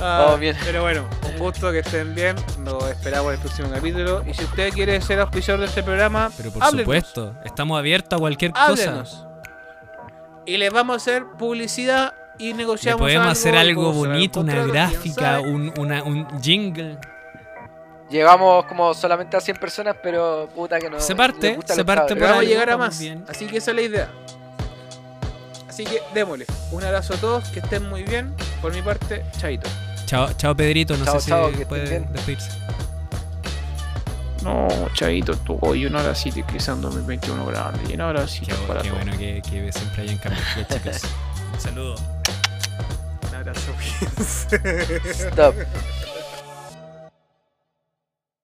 Ah, Vamos bien. Pero bueno, un gusto que estén bien. Nos esperamos en el próximo capítulo. Y si usted quiere ser auspiciador de este programa, Pero por háblenos. supuesto, estamos abiertos a cualquier cosa. Y les vamos a hacer publicidad y Le negociamos podemos hacer algo bonito, una gráfica, un, una- un jingle. Llegamos como solamente a 100 personas, pero puta que no. Se parte, gusta se parte. Pero vamos a llegar a más. bien. Así que esa es la idea. Así que démosle. Un abrazo a todos, que estén muy bien. Por mi parte, chaito. Chao, chao Pedrito, no Chao, sé chao, si puede despedirse. No, chaito, tú hoy una hora sí te en 2021 grande. Y una hora sí Qué, para qué todos. bueno que, que siempre hayan cambios, chicos. Un saludo. Un abrazo. Stop.